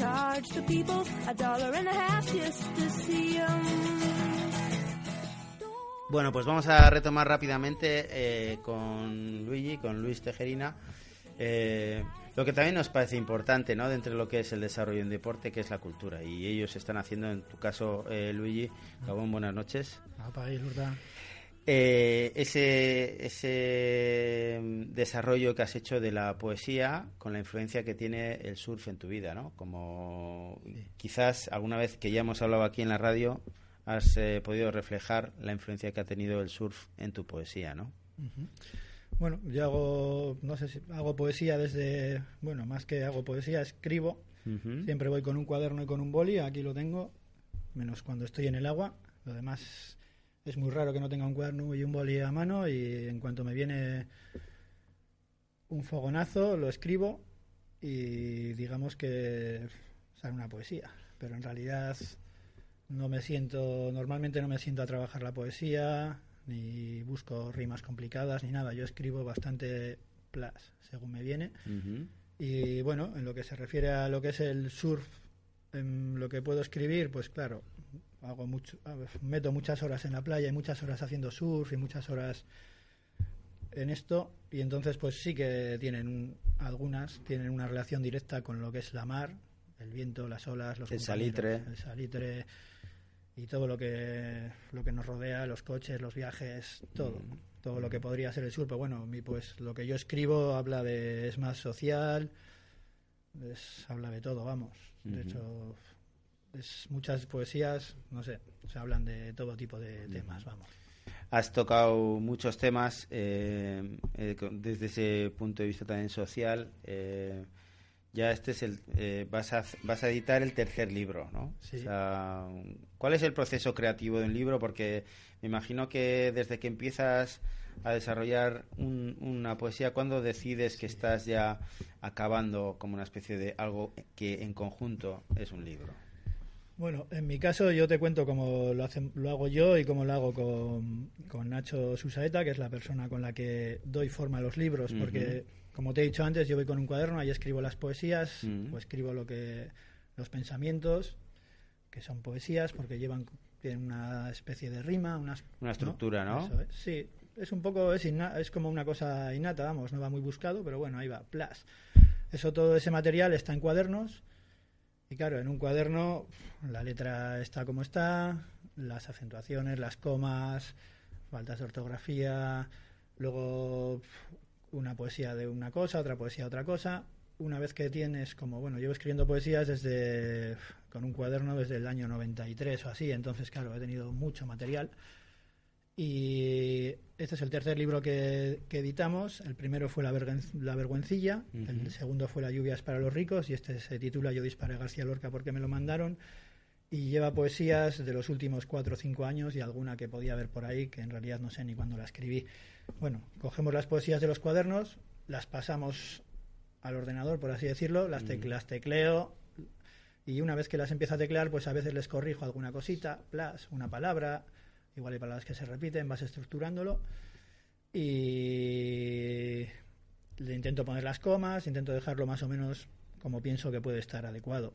Speaker 8: Charged the people a dollar and a half just to see 'em.
Speaker 1: Bueno, pues vamos a retomar rápidamente eh, con Luigi, con Luis Tejerina, eh, lo que también nos parece importante, ¿no? Dentro de lo que es el desarrollo en deporte, que es la cultura. Y ellos están haciendo, en tu caso, eh, Luigi, Gabón, buenas noches.
Speaker 3: Ah, para ir, Lourdes.
Speaker 1: Eh, ese, ese mm, desarrollo que has hecho de la poesía con la influencia que tiene el surf en tu vida, ¿no? Como quizás alguna vez que ya hemos hablado aquí en la radio has eh, podido reflejar la influencia que ha tenido el surf en tu poesía, ¿no?
Speaker 3: Bueno, yo hago, no sé si hago poesía desde, bueno, más que hago poesía, escribo. Siempre voy con un cuaderno y con un boli, aquí lo tengo, menos cuando estoy en el agua. Lo demás es muy raro que no tenga un cuaderno y un boli a mano y en cuanto me viene un fogonazo lo escribo y digamos que sale una poesía. Pero en realidad no me siento, normalmente no me siento a trabajar la poesía, ni busco rimas complicadas, ni nada. Yo escribo bastante plas, según me viene. Y bueno, en lo que se refiere a lo que es el surf, en lo que puedo escribir, pues claro, hago mucho, meto muchas horas en la playa y muchas horas haciendo surf y muchas horas en esto y entonces pues sí que tienen un- algunas tienen una relación directa con lo que es la mar, el viento, las olas, los
Speaker 1: El salitre.
Speaker 3: el salitre y todo lo que lo que nos rodea, los coches, los viajes, todo, todo lo que podría ser el surf. Pero bueno, mi pues lo que yo escribo habla de es más social, es, habla de todo, vamos. De hecho, es muchas poesías, no sé, se hablan de todo tipo de temas, vamos.
Speaker 1: Has tocado muchos temas eh, eh, desde ese punto de vista también social. eh, ya este es el eh, vas a vas a editar el tercer libro, ¿no?
Speaker 3: Sí.
Speaker 1: O sea, ¿cuál es el proceso creativo de un libro? Porque me imagino que desde que empiezas a desarrollar un- una poesía, ¿cuándo decides que estás ya acabando como una especie de algo que en conjunto es un libro?
Speaker 3: Bueno, en mi caso yo te cuento cómo lo, hacen- lo hago yo y cómo lo hago con, con Nacho Susaeta, que es la persona con la que doy forma a los libros, porque como te he dicho antes, yo voy con un cuaderno, ahí escribo las poesías, o escribo lo que los pensamientos, que son poesías, porque llevan tienen una especie de rima, unas,
Speaker 1: Una estructura, ¿no?
Speaker 3: Eso sí, es un poco, es, es como una cosa innata, vamos, no va muy buscado, pero bueno, ahí va, plas. Eso, todo ese material está en cuadernos, y claro, en un cuaderno la letra está como está, las acentuaciones, las comas, faltas de ortografía, luego una poesía de una cosa, otra poesía de otra cosa. Una vez que tienes como, bueno, llevo escribiendo poesías desde con un cuaderno desde el año 93 o así, entonces claro, he tenido mucho material. Y este es el tercer libro que, que editamos. El primero fue La, La Vergüencilla, el segundo fue La Lluvias para los ricos y este se titula Yo disparé a García Lorca porque me lo mandaron. y lleva poesías de los últimos cuatro o cinco años y alguna que podía haber por ahí que en realidad no sé ni cuándo la escribí. Bueno, cogemos las poesías de los cuadernos, las pasamos al ordenador, por así decirlo, las, tec- las tecleo y una vez que las empiezo a teclear, pues a veces les corrijo alguna cosita, plus, una palabra, igual hay palabras que se repiten, vas estructurándolo y le intento poner las comas, intento dejarlo más o menos como pienso que puede estar adecuado.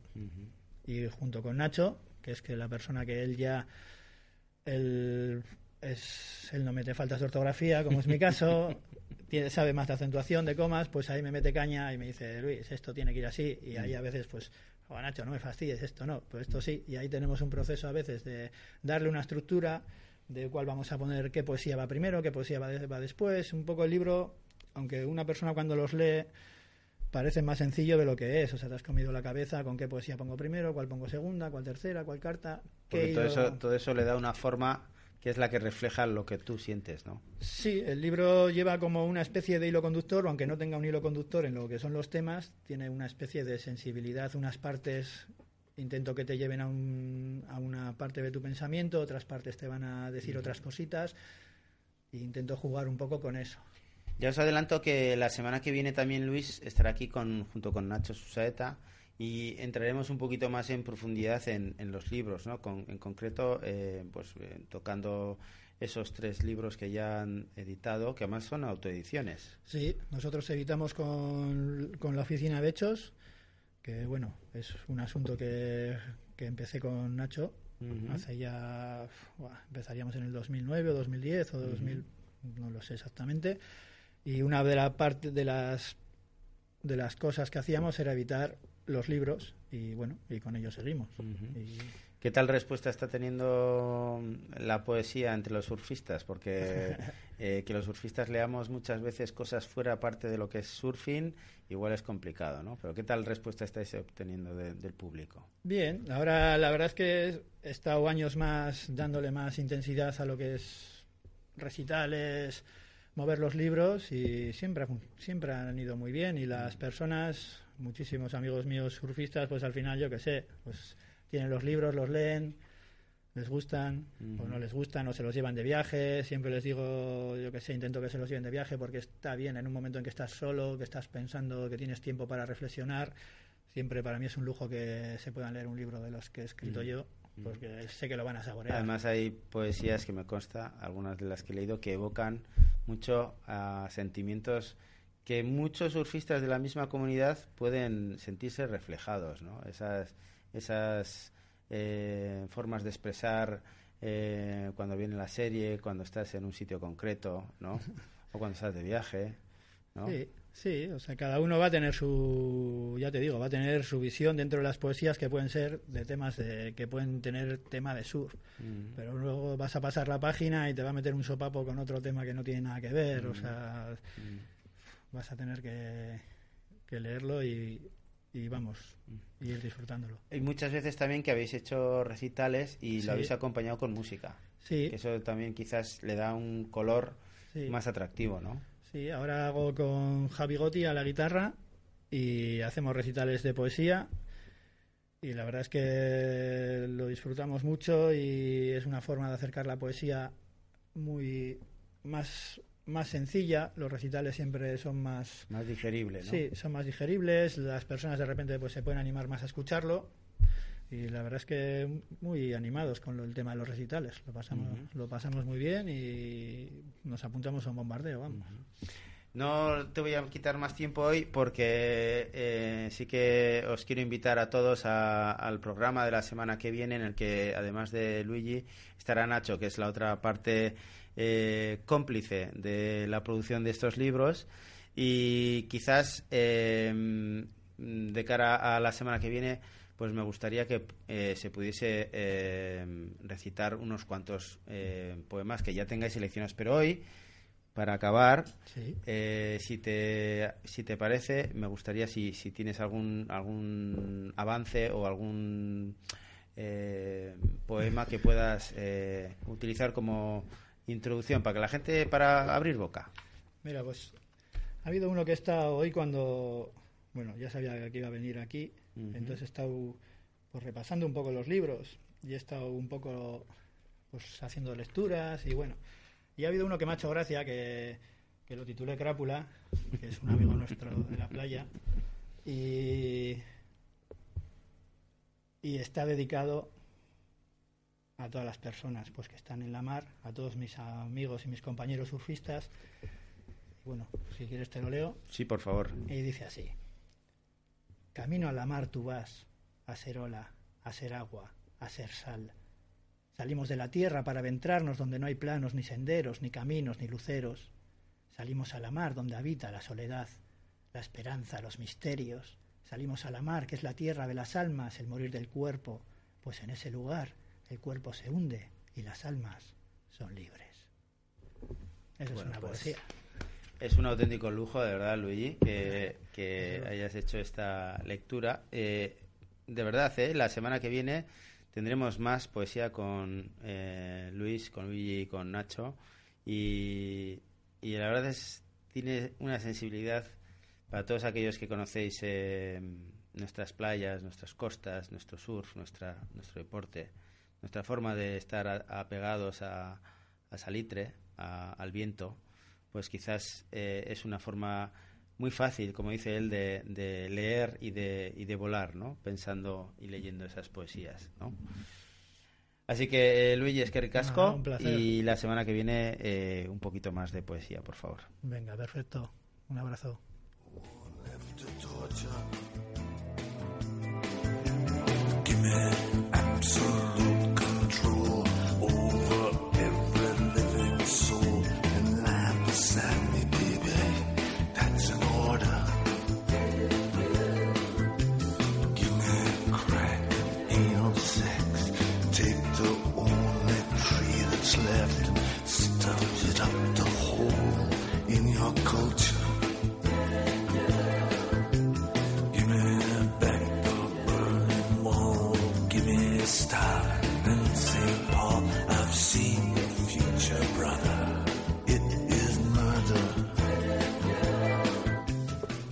Speaker 3: Y junto con Nacho, que es que la persona que él ya él es él no mete faltas de ortografía, como es mi caso, tiene, sabe más de acentuación, de comas, pues ahí me mete caña y me dice, Luis, esto tiene que ir así, y ahí a veces pues "Oh, Nacho, no me fastidies, esto no, pues esto sí, y ahí tenemos un proceso a veces de darle una estructura de cuál vamos a poner, qué poesía va primero, qué poesía va, de- va después, un poco el libro, aunque una persona cuando los lee parece más sencillo de lo que es, o sea, te has comido la cabeza con qué poesía pongo primero, cuál pongo segunda, cuál tercera, cuál carta, qué
Speaker 1: todo eso, todo eso le da una forma que es la que refleja lo que tú sientes, ¿no?
Speaker 3: Sí, el libro lleva como una especie de hilo conductor, aunque no tenga un hilo conductor en lo que son los temas, tiene una especie de sensibilidad, unas partes intento que te lleven a, un- a una parte de tu pensamiento, otras partes te van a decir otras cositas, e intento jugar un poco con eso.
Speaker 1: Ya os adelanto que la semana que viene también Luis estará aquí con, junto con Nacho Susaeta y entraremos un poquito más en profundidad en, en los libros, ¿no? Con- en concreto, eh, pues eh, tocando esos tres libros que ya han editado, que además son autoediciones.
Speaker 3: Sí, nosotros editamos con, con la oficina de hechos, que bueno, es un asunto que, que empecé con Nacho. Hace ya, empezaríamos en el 2009 o 2010 o 2000, no lo sé exactamente, y una de, la parte, de, las, de las cosas que hacíamos era evitar los libros y bueno, y con ellos seguimos. Y-
Speaker 1: ¿Qué tal respuesta está teniendo la poesía entre los surfistas? Porque eh, que los surfistas leamos muchas veces cosas fuera parte de lo que es surfing, igual es complicado, ¿no? Pero ¿qué tal respuesta estáis obteniendo de- del público?
Speaker 3: Bien, ahora la verdad es que he estado años más dándole más intensidad a lo que es recitales, mover los libros y siempre, siempre han ido muy bien y las personas, muchísimos amigos míos surfistas, pues al final yo que sé, pues tienen los libros, los leen, les gustan o no les gustan o se los llevan de viaje, siempre les digo, yo que sé, intento que se los lleven de viaje porque está bien en un momento en que estás solo, que estás pensando, que tienes tiempo para reflexionar, siempre para mí es un lujo que se puedan leer un libro de los que he escrito yo porque sé que lo van a saborear.
Speaker 1: Además hay poesías que me consta, algunas de las que he leído, que evocan mucho a sentimientos que muchos surfistas de la misma comunidad pueden sentirse reflejados, ¿no? Esas, esas eh, formas de expresar eh, cuando viene la serie, cuando estás en un sitio concreto, ¿no? O cuando estás de viaje, ¿no?
Speaker 3: Sí, sí, o sea, cada uno va a tener su, ya te digo, va a tener su visión dentro de las poesías que pueden ser de temas de, que pueden tener tema de surf.
Speaker 1: Mm.
Speaker 3: Pero luego vas a pasar la página y te va a meter un sopapo con otro tema que no tiene nada que ver, o sea, vas a tener que, que leerlo y, y vamos, y ir disfrutándolo.
Speaker 1: Y muchas veces también que habéis hecho recitales y
Speaker 3: Sí.
Speaker 1: lo habéis acompañado con música.
Speaker 3: Sí.
Speaker 1: Que eso también quizás le da un color
Speaker 3: Sí.
Speaker 1: más atractivo, ¿no?
Speaker 3: Sí, ahora hago con Javi Gotti a la guitarra y hacemos recitales de poesía y la verdad es que lo disfrutamos mucho y es una forma de acercar la poesía muy más más sencilla, los recitales siempre son más
Speaker 1: Más digerible, ¿no?
Speaker 3: Sí, son más digeribles, las personas de repente pues se pueden animar más a escucharlo y la verdad es que muy animados con lo- el tema de los recitales, lo pasamos lo pasamos muy bien y nos apuntamos a un bombardeo, vamos.
Speaker 1: No te voy a quitar más tiempo hoy porque eh, sí que os quiero invitar a todos a- al programa de la semana que viene en el que además de Luigi estará Nacho, que es la otra parte eh, cómplice de la producción de estos libros y quizás eh, de cara a la semana que viene pues me gustaría que eh, se pudiese eh, recitar unos cuantos eh, poemas que ya tengáis seleccionados, pero hoy para acabar,
Speaker 3: Sí.
Speaker 1: eh, si, te, si te parece, me gustaría si, si tienes algún, algún avance o algún eh, poema que puedas eh, utilizar como introducción para que la gente, para abrir boca.
Speaker 3: Mira, pues ha habido uno que he estado hoy cuando, bueno, ya sabía que iba a venir aquí, entonces he estado pues, repasando un poco los libros y he estado un poco pues haciendo lecturas y bueno. Y ha habido uno que me ha hecho gracia, que, que lo titulé Crápula, que es un amigo nuestro de la playa, y, y está dedicado a todas las personas pues que están en la mar, a todos mis amigos y mis compañeros surfistas. Bueno, si quieres te lo leo.
Speaker 1: Sí, por favor.
Speaker 3: Y dice así. Camino a la mar tú vas, a ser ola, a ser agua, a ser sal. Salimos de la tierra para aventrarnos donde no hay planos, ni senderos, ni caminos, ni luceros. Salimos a la mar donde habita la soledad, la esperanza, los misterios. Salimos a la mar, que es la tierra de las almas, el morir del cuerpo, pues en ese lugar el cuerpo se hunde y las almas son libres. Eso es una
Speaker 1: pues,
Speaker 3: poesía.
Speaker 1: Es un auténtico lujo, de verdad, Luigi, que, que hayas hecho esta lectura. Eh, de verdad, ¿eh? la semana que viene tendremos más poesía con eh, Luis, con Luigi y con Nacho. Y, y la verdad es tiene una sensibilidad para todos aquellos que conocéis eh, nuestras playas, nuestras costas, nuestro surf, nuestra, nuestro deporte, nuestra forma de estar a- apegados a, a salitre, a- al viento, pues quizás eh, es una forma muy fácil, como dice él, de, de leer y de, y de volar, ¿no? Pensando y leyendo esas poesías, ¿no? Así que, eh, Luigi, es que ricasco
Speaker 3: un placer.
Speaker 1: y la semana que viene eh, un poquito más de poesía, por favor.
Speaker 3: Venga, perfecto. Un abrazo.
Speaker 9: Give me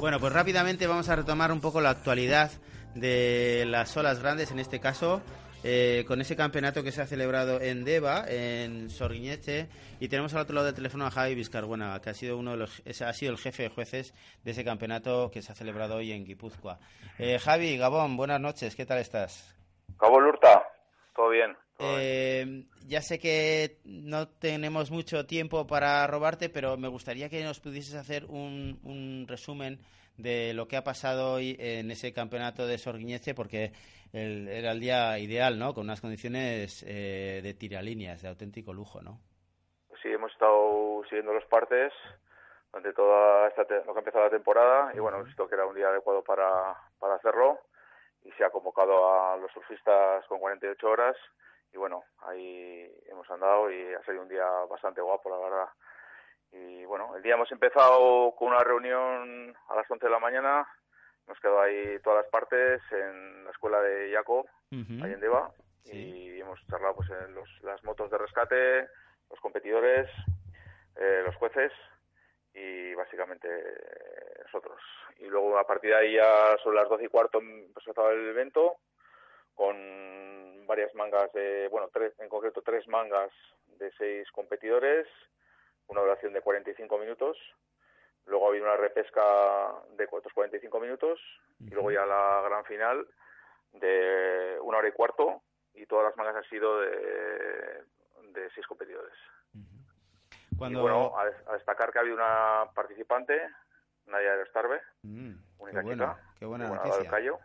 Speaker 1: Bueno, pues rápidamente vamos a retomar un poco la actualidad de las olas grandes, en este caso, eh, con ese campeonato que se ha celebrado en Deva, en Sorguiñete, y tenemos al otro lado del teléfono a Javi Vizcarbuena, que ha sido uno de los, ha sido el jefe de jueces de ese campeonato que se ha celebrado hoy en Guipúzcoa. Eh, Javi, Gabón, buenas noches, ¿qué tal estás?
Speaker 10: Cabo Lurta, todo bien.
Speaker 1: Eh, ya sé que no tenemos mucho tiempo para robarte, pero me gustaría que nos pudieses hacer un, un resumen de lo que ha pasado hoy en ese campeonato de Sorguiñece, porque el- era el día ideal, ¿no? Con unas condiciones eh, de tiralíneas, de auténtico lujo, ¿no?
Speaker 10: Sí, hemos estado siguiendo los partes durante toda esta lo que ha empezado la temporada y bueno, hemos visto que era un día adecuado para, para hacerlo y se ha convocado a los surfistas con 48 horas y bueno, ahí hemos andado y ha sido un día bastante guapo, la verdad. Y bueno, el día hemos empezado con una reunión a las 11 de la mañana, hemos quedado ahí todas las partes en la escuela de Yaco, ahí en Deva, y hemos charlado pues en los, las motos de rescate, los competidores, eh, los jueces y básicamente eh, nosotros. Y luego a partir de ahí ya son las 12 y cuarto empezó el evento con varias mangas de, bueno, tres, en concreto tres mangas de seis competidores, una duración de 45 minutos. Luego ha habido una repesca de otros 45 minutos y luego ya la gran final de una hora y cuarto y todas las mangas han sido de, de seis competidores.
Speaker 1: Cuando-
Speaker 10: Y bueno, a, a destacar que ha habido una participante, Nadia Aerostarbe,
Speaker 1: Mm,
Speaker 10: única
Speaker 1: qué bueno,
Speaker 10: chica,
Speaker 1: qué buena
Speaker 10: de
Speaker 1: noticia.
Speaker 10: del Cayo.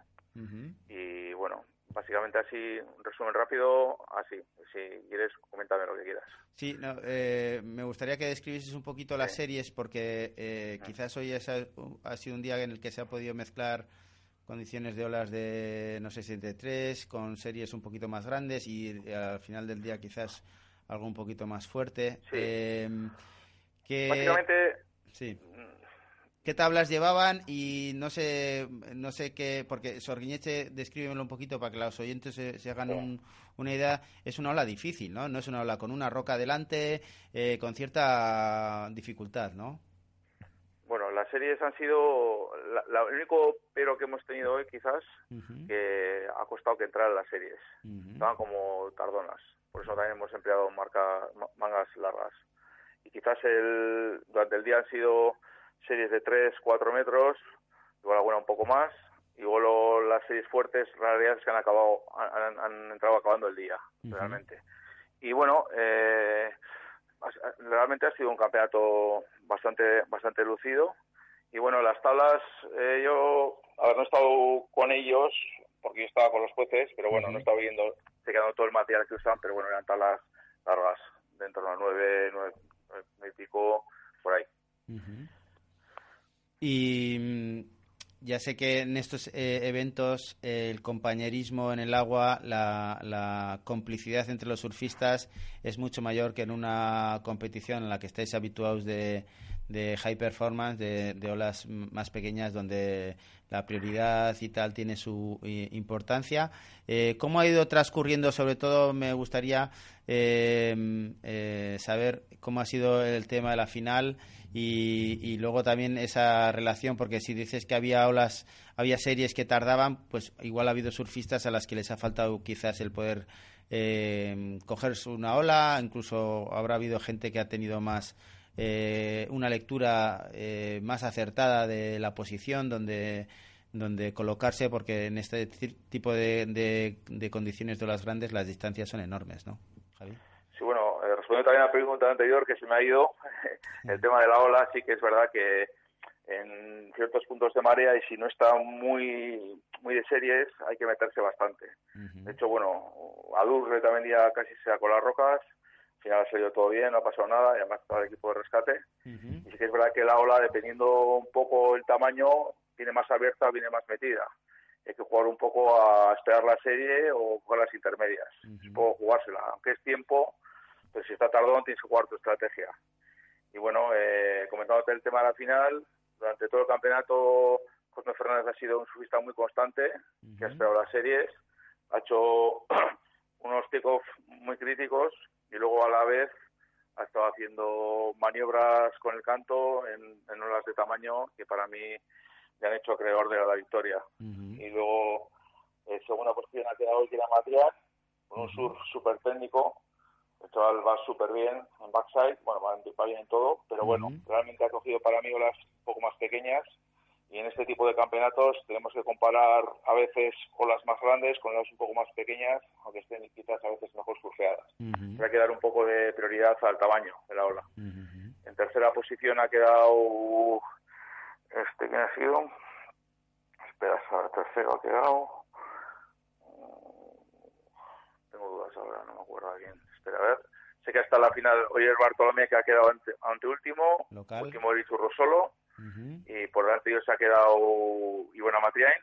Speaker 10: Y bueno, básicamente así, un resumen rápido, así. Si quieres, coméntame lo que quieras.
Speaker 1: Sí, no, eh, me gustaría que describieses un poquito las series porque eh, quizás hoy es- ha sido un día en el que se ha podido mezclar condiciones de olas de, no sé, 73 con series un poquito más grandes y eh, al final del día quizás algo un poquito más fuerte. Eh, que-
Speaker 10: Básicamente,
Speaker 1: Sí. ¿Qué tablas llevaban? Y no sé, no sé qué, porque Sorguiñeche, descríbemelo un poquito para que los oyentes se, se hagan un- una idea. Es una ola difícil, ¿no? No es una ola con una roca delante, eh, con cierta dificultad, ¿no?
Speaker 10: bueno, las, series han sido la, la- el único pero que hemos tenido hoy quizás
Speaker 1: Ujú,
Speaker 10: que ha costado que entraran las series.
Speaker 1: ujú.
Speaker 10: Estaban como tardonas. Por eso también hemos empleado marca, ma- mangas largas. Y quizás el, durante el día han sido series de 3, 4 metros, igual alguna un poco más. Y luego las series fuertes, es que han acabado, han, han entrado acabando el día, realmente. Y bueno, eh, realmente ha sido un campeonato bastante, bastante lucido. Y bueno, las tablas, eh, yo, a ver, no he estado con ellos, porque yo estaba con los jueces, pero bueno, no he estado viendo, checando todo el material que usan, pero bueno, eran tablas largas, de en torno a nueve, nueve, nueve y pico, por ahí.
Speaker 1: Ujú. Y mm, ya sé que en estos eh, eventos eh, el compañerismo en el agua, la, la complicidad entre los surfistas es mucho mayor que en una competición en la que estáis habituados de, de high performance, de, olas más pequeñas donde la prioridad y tal tiene su eh, importancia. Eh, ¿Cómo ha ido transcurriendo? Sobre todo me gustaría eh, eh, saber cómo ha sido el tema de la final y, y luego también esa relación, porque si dices que había olas, había series que tardaban, pues igual ha habido surfistas a las que les ha faltado quizás el poder eh, cogerse una ola, incluso habrá habido gente que ha tenido más eh, una lectura eh, más acertada de la posición donde donde colocarse porque en este ti- tipo de, de- condiciones de olas grandes las distancias son enormes, ¿no? Javi?
Speaker 10: Respondiendo también a la pregunta anterior que se me ha ido, el tema de la ola sí que es verdad que en ciertos puntos de marea y si no está muy muy de series hay que meterse bastante. De hecho, bueno, Adurre también ya casi se con las rocas, al final ha salido todo bien, no ha pasado nada, y además está el equipo de rescate. Y sí que es verdad que la ola, dependiendo un poco el tamaño, viene más abierta, viene más metida. Hay que jugar un poco a esperar la serie o jugar las intermedias. Es un poco jugársela, aunque es tiempo, pero si está tardón tienes que jugar tu estrategia. Y bueno, eh, comentándote el tema de la final, durante todo el campeonato, Cosme Fernández ha sido un surfista muy constante, que ha esperado las series, ha hecho unos take-off muy críticos y luego a la vez ha estado haciendo maniobras con el canto en, en olas de tamaño que para mí le han hecho acreedor de la victoria. Y luego, en segunda posición ha quedado Gira Matrián, con un surf súper técnico. El chaval va súper bien en backside, bueno, va, bien en todo, pero bueno, realmente ha cogido para mí olas un poco más pequeñas y en este tipo de campeonatos tenemos que comparar a veces olas más grandes con olas un poco más pequeñas, aunque estén quizás a veces mejor surfeadas. Hay que dar un poco de prioridad al tamaño de la ola. En tercera posición ha quedado este quién ha sido espera ahora tercero ha quedado. Tengo dudas ahora no me acuerdo a quién espera a ver sé que hasta la final Oyer Bartolomé que ha quedado ante, anteúltimo
Speaker 1: Local.
Speaker 10: último Erichurro solo y por delante de ellos se ha quedado Ivona Matriain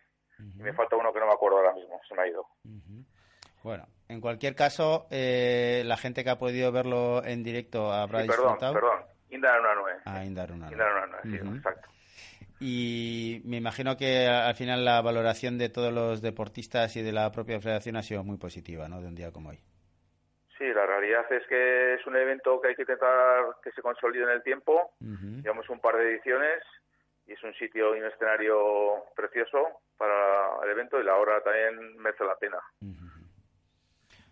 Speaker 10: y me falta uno que no me acuerdo ahora mismo se me ha ido
Speaker 1: Bueno, en cualquier caso, eh, la gente que ha podido verlo en directo habrá
Speaker 10: Sí, perdón
Speaker 1: disfrutado.
Speaker 10: perdón Indar una nueve
Speaker 1: Ah, Indar una
Speaker 10: Indar una nueve sí
Speaker 1: Ujú.
Speaker 10: exacto
Speaker 1: Y me imagino que al final la valoración de todos los deportistas y de la propia federación ha sido muy positiva, ¿no? De un día como hoy.
Speaker 10: Realidad es que es un evento que hay que intentar que se consolide en el tiempo. Llevamos un par de ediciones y es un sitio y un escenario precioso para el evento y la hora también merece la pena.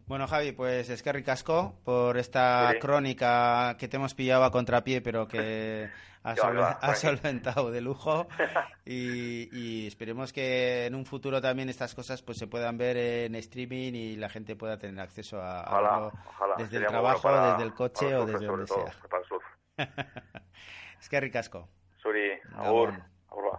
Speaker 1: Bueno, Javi, pues es que ricasco por esta
Speaker 10: Sí.
Speaker 1: crónica que te hemos pillado a contrapié, pero que has, has
Speaker 10: tranqui.
Speaker 1: solventado de lujo. Y, y esperemos que en un futuro también estas cosas pues se puedan ver en streaming y la gente pueda tener acceso a, a
Speaker 10: Ojalá,
Speaker 1: verlo
Speaker 10: ojalá.
Speaker 1: desde
Speaker 10: Sería
Speaker 1: el
Speaker 10: bueno
Speaker 1: trabajo,
Speaker 10: para-
Speaker 1: desde el coche o desde donde sea. Es que ricasco.
Speaker 10: Suri,
Speaker 1: Gabón.
Speaker 10: agur,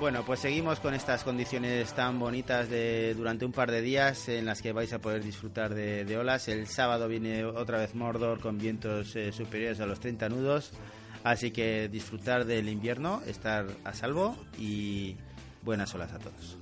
Speaker 1: Bueno, pues seguimos con estas condiciones tan bonitas de durante un par de días en las que vais a poder disfrutar de, olas. El sábado viene otra vez Mordor con vientos eh, superiores a los 30 nudos. Así que disfrutar del invierno, estar a salvo y buenas olas a todos.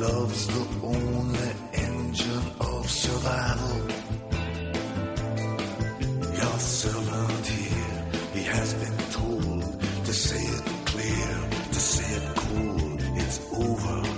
Speaker 9: Love's the only engine of survival. Your servant here, he has been told to say it clear, to say it cold. It's over.